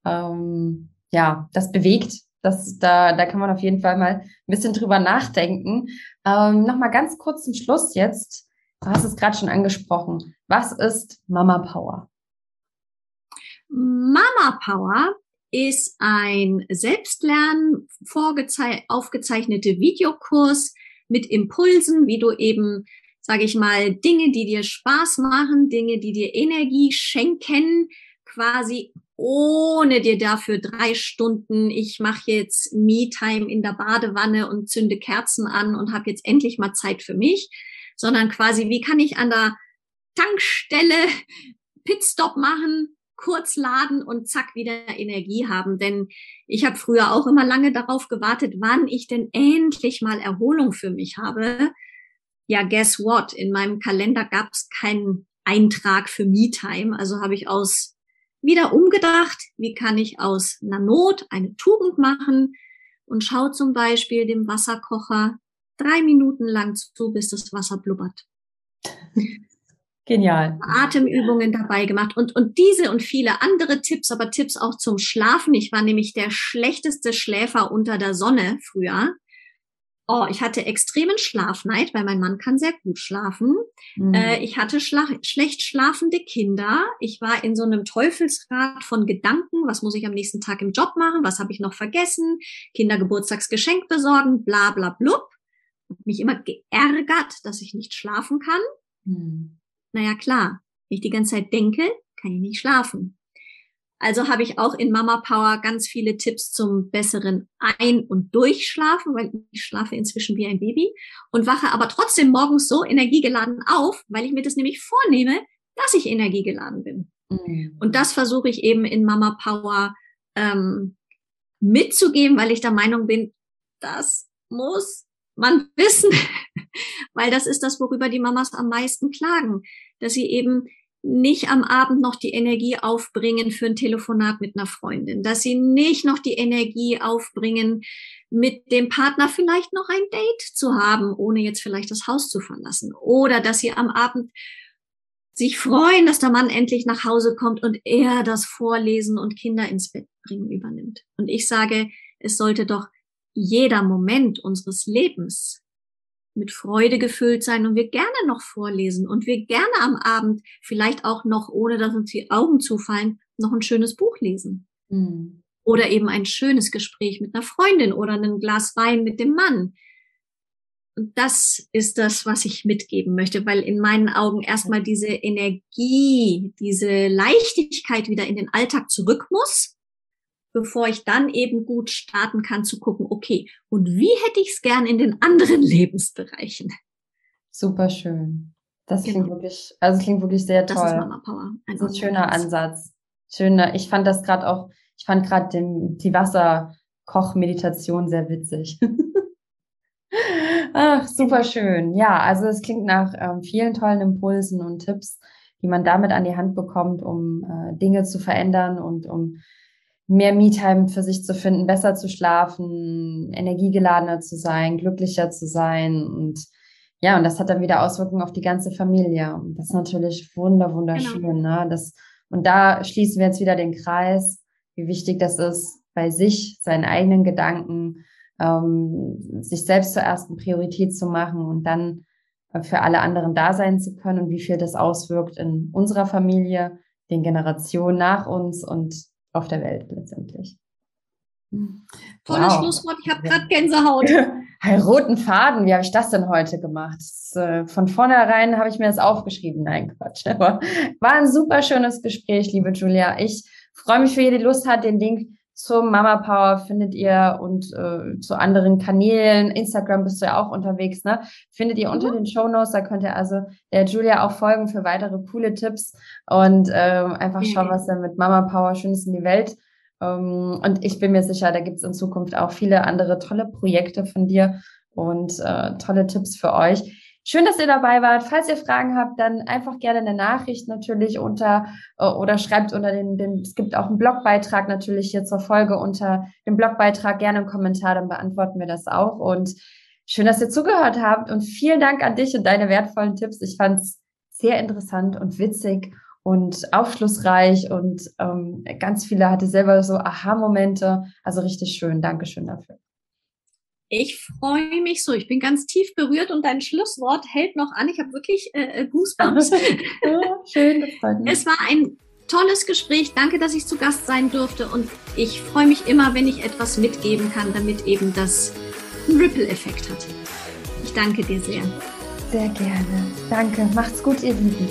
ähm, ja, das bewegt, das, da, da kann man auf jeden Fall mal ein bisschen drüber nachdenken. Ähm, Nochmal ganz kurz zum Schluss jetzt. Du hast es gerade schon angesprochen. Was ist Mama Power? Mama Power ist ein Selbstlern aufgezeichnete Videokurs mit Impulsen, wie du eben, sage ich mal, Dinge, die dir Spaß machen, Dinge, die dir Energie schenken, quasi ohne dir dafür drei Stunden, ich mache jetzt Me-Time in der Badewanne und zünde Kerzen an und habe jetzt endlich mal Zeit für mich, sondern quasi, wie kann ich an der Tankstelle Pitstop machen, kurz laden und zack wieder Energie haben. Denn ich habe früher auch immer lange darauf gewartet, wann ich denn endlich mal Erholung für mich habe. Ja, guess what? In meinem Kalender gab es keinen Eintrag für Me-Time. Also habe ich aus wieder umgedacht, wie kann ich aus einer Not eine Tugend machen und schau zum Beispiel dem Wasserkocher drei Minuten lang zu, bis das Wasser blubbert. Genial. Atemübungen dabei gemacht und, und diese und viele andere Tipps, aber Tipps auch zum Schlafen. Ich war nämlich der schlechteste Schläfer unter der Sonne früher. Oh, ich hatte extremen Schlafneid, weil mein Mann kann sehr gut schlafen. Mhm. Äh, ich hatte schla schlecht schlafende Kinder. Ich war in so einem Teufelsrad von Gedanken. Was muss ich am nächsten Tag im Job machen? Was habe ich noch vergessen? Kindergeburtstagsgeschenk besorgen, bla bla blub. Mich immer geärgert, dass ich nicht schlafen kann. Mhm. Naja, klar, wenn ich die ganze Zeit denke, kann ich nicht schlafen. Also habe ich auch in Mama Power ganz viele Tipps zum besseren Ein- und Durchschlafen, weil ich schlafe inzwischen wie ein Baby und wache aber trotzdem morgens so energiegeladen auf, weil ich mir das nämlich vornehme, dass ich energiegeladen bin. Mhm. Und das versuche ich eben in Mama Power ähm, mitzugeben, weil ich der Meinung bin, das muss man wissen, weil das ist das, worüber die Mamas am meisten klagen, dass sie eben nicht am Abend noch die Energie aufbringen für ein Telefonat mit einer Freundin, dass sie nicht noch die Energie aufbringen, mit dem Partner vielleicht noch ein Date zu haben, ohne jetzt vielleicht das Haus zu verlassen, oder dass sie am Abend sich freuen, dass der Mann endlich nach Hause kommt und er das Vorlesen und Kinder ins Bett bringen übernimmt. Und ich sage, es sollte doch jeder Moment unseres Lebens mit Freude gefüllt sein und wir gerne noch vorlesen und wir gerne am Abend vielleicht auch noch, ohne dass uns die Augen zufallen, noch ein schönes Buch lesen. Mhm. Oder eben ein schönes Gespräch mit einer Freundin oder ein Glas Wein mit dem Mann. Und das ist das, was ich mitgeben möchte, weil in meinen Augen erstmal diese Energie, diese Leichtigkeit wieder in den Alltag zurück muss bevor ich dann eben gut starten kann zu gucken, okay, und wie hätte ich es gern in den anderen Lebensbereichen? Super schön. Das genau. klingt wirklich, also klingt wirklich sehr toll. Das ist Mama Power. Ein, ist ein schöner Ansatz. Schöner. Ich fand das gerade auch, ich fand gerade die Wasserkochmeditation sehr witzig. Ach, super schön. Ja, also es klingt nach ähm, vielen tollen Impulsen und Tipps, die man damit an die Hand bekommt, um äh, Dinge zu verändern und um mehr Me-Time für sich zu finden, besser zu schlafen, energiegeladener zu sein, glücklicher zu sein und ja, und das hat dann wieder Auswirkungen auf die ganze Familie. Und das ist natürlich wunder, wunderschön. Genau. Ne? Das, und da schließen wir jetzt wieder den Kreis, wie wichtig das ist, bei sich, seinen eigenen Gedanken, ähm, sich selbst zur ersten Priorität zu machen und dann äh, für alle anderen da sein zu können und wie viel das auswirkt in unserer Familie, den Generationen nach uns und auf der Welt letztendlich. Tolles wow. Schlusswort, ich habe gerade Gänsehaut. Hey, roten Faden, wie habe ich das denn heute gemacht? Das, äh, von vornherein habe ich mir das aufgeschrieben. Nein, Quatsch. Aber war ein super schönes Gespräch, liebe Julia. Ich freue mich für jede Lust hat. Den Link zum Mama Power findet ihr und äh, zu anderen Kanälen. Instagram bist du ja auch unterwegs, ne? Findet ihr unter mhm. den Show Notes. Da könnt ihr also der Julia auch folgen für weitere coole Tipps und ähm, einfach schauen, was er mit Mama Power Schönes in die Welt. Ähm, und ich bin mir sicher, da gibt es in Zukunft auch viele andere tolle Projekte von dir und äh, tolle Tipps für euch. Schön, dass ihr dabei wart. Falls ihr Fragen habt, dann einfach gerne eine Nachricht natürlich unter äh, oder schreibt unter den, den, es gibt auch einen Blogbeitrag natürlich hier zur Folge unter dem Blogbeitrag gerne einen Kommentar, dann beantworten wir das auch. Und schön, dass ihr zugehört habt und vielen Dank an dich und deine wertvollen Tipps. Ich fand es sehr interessant und witzig und aufschlussreich und ähm, ganz viele hatte selber so Aha-Momente. Also richtig schön. Dankeschön dafür. Ich freue mich so. Ich bin ganz tief berührt und dein Schlusswort hält noch an. Ich habe wirklich äh, äh Goosebumps. schön, das freut mich. Es war ein tolles Gespräch. Danke, dass ich zu Gast sein durfte. Und ich freue mich immer, wenn ich etwas mitgeben kann, damit eben das einen Ripple-Effekt hat. Ich danke dir sehr. Sehr gerne. Danke. Macht's gut, ihr Lieben.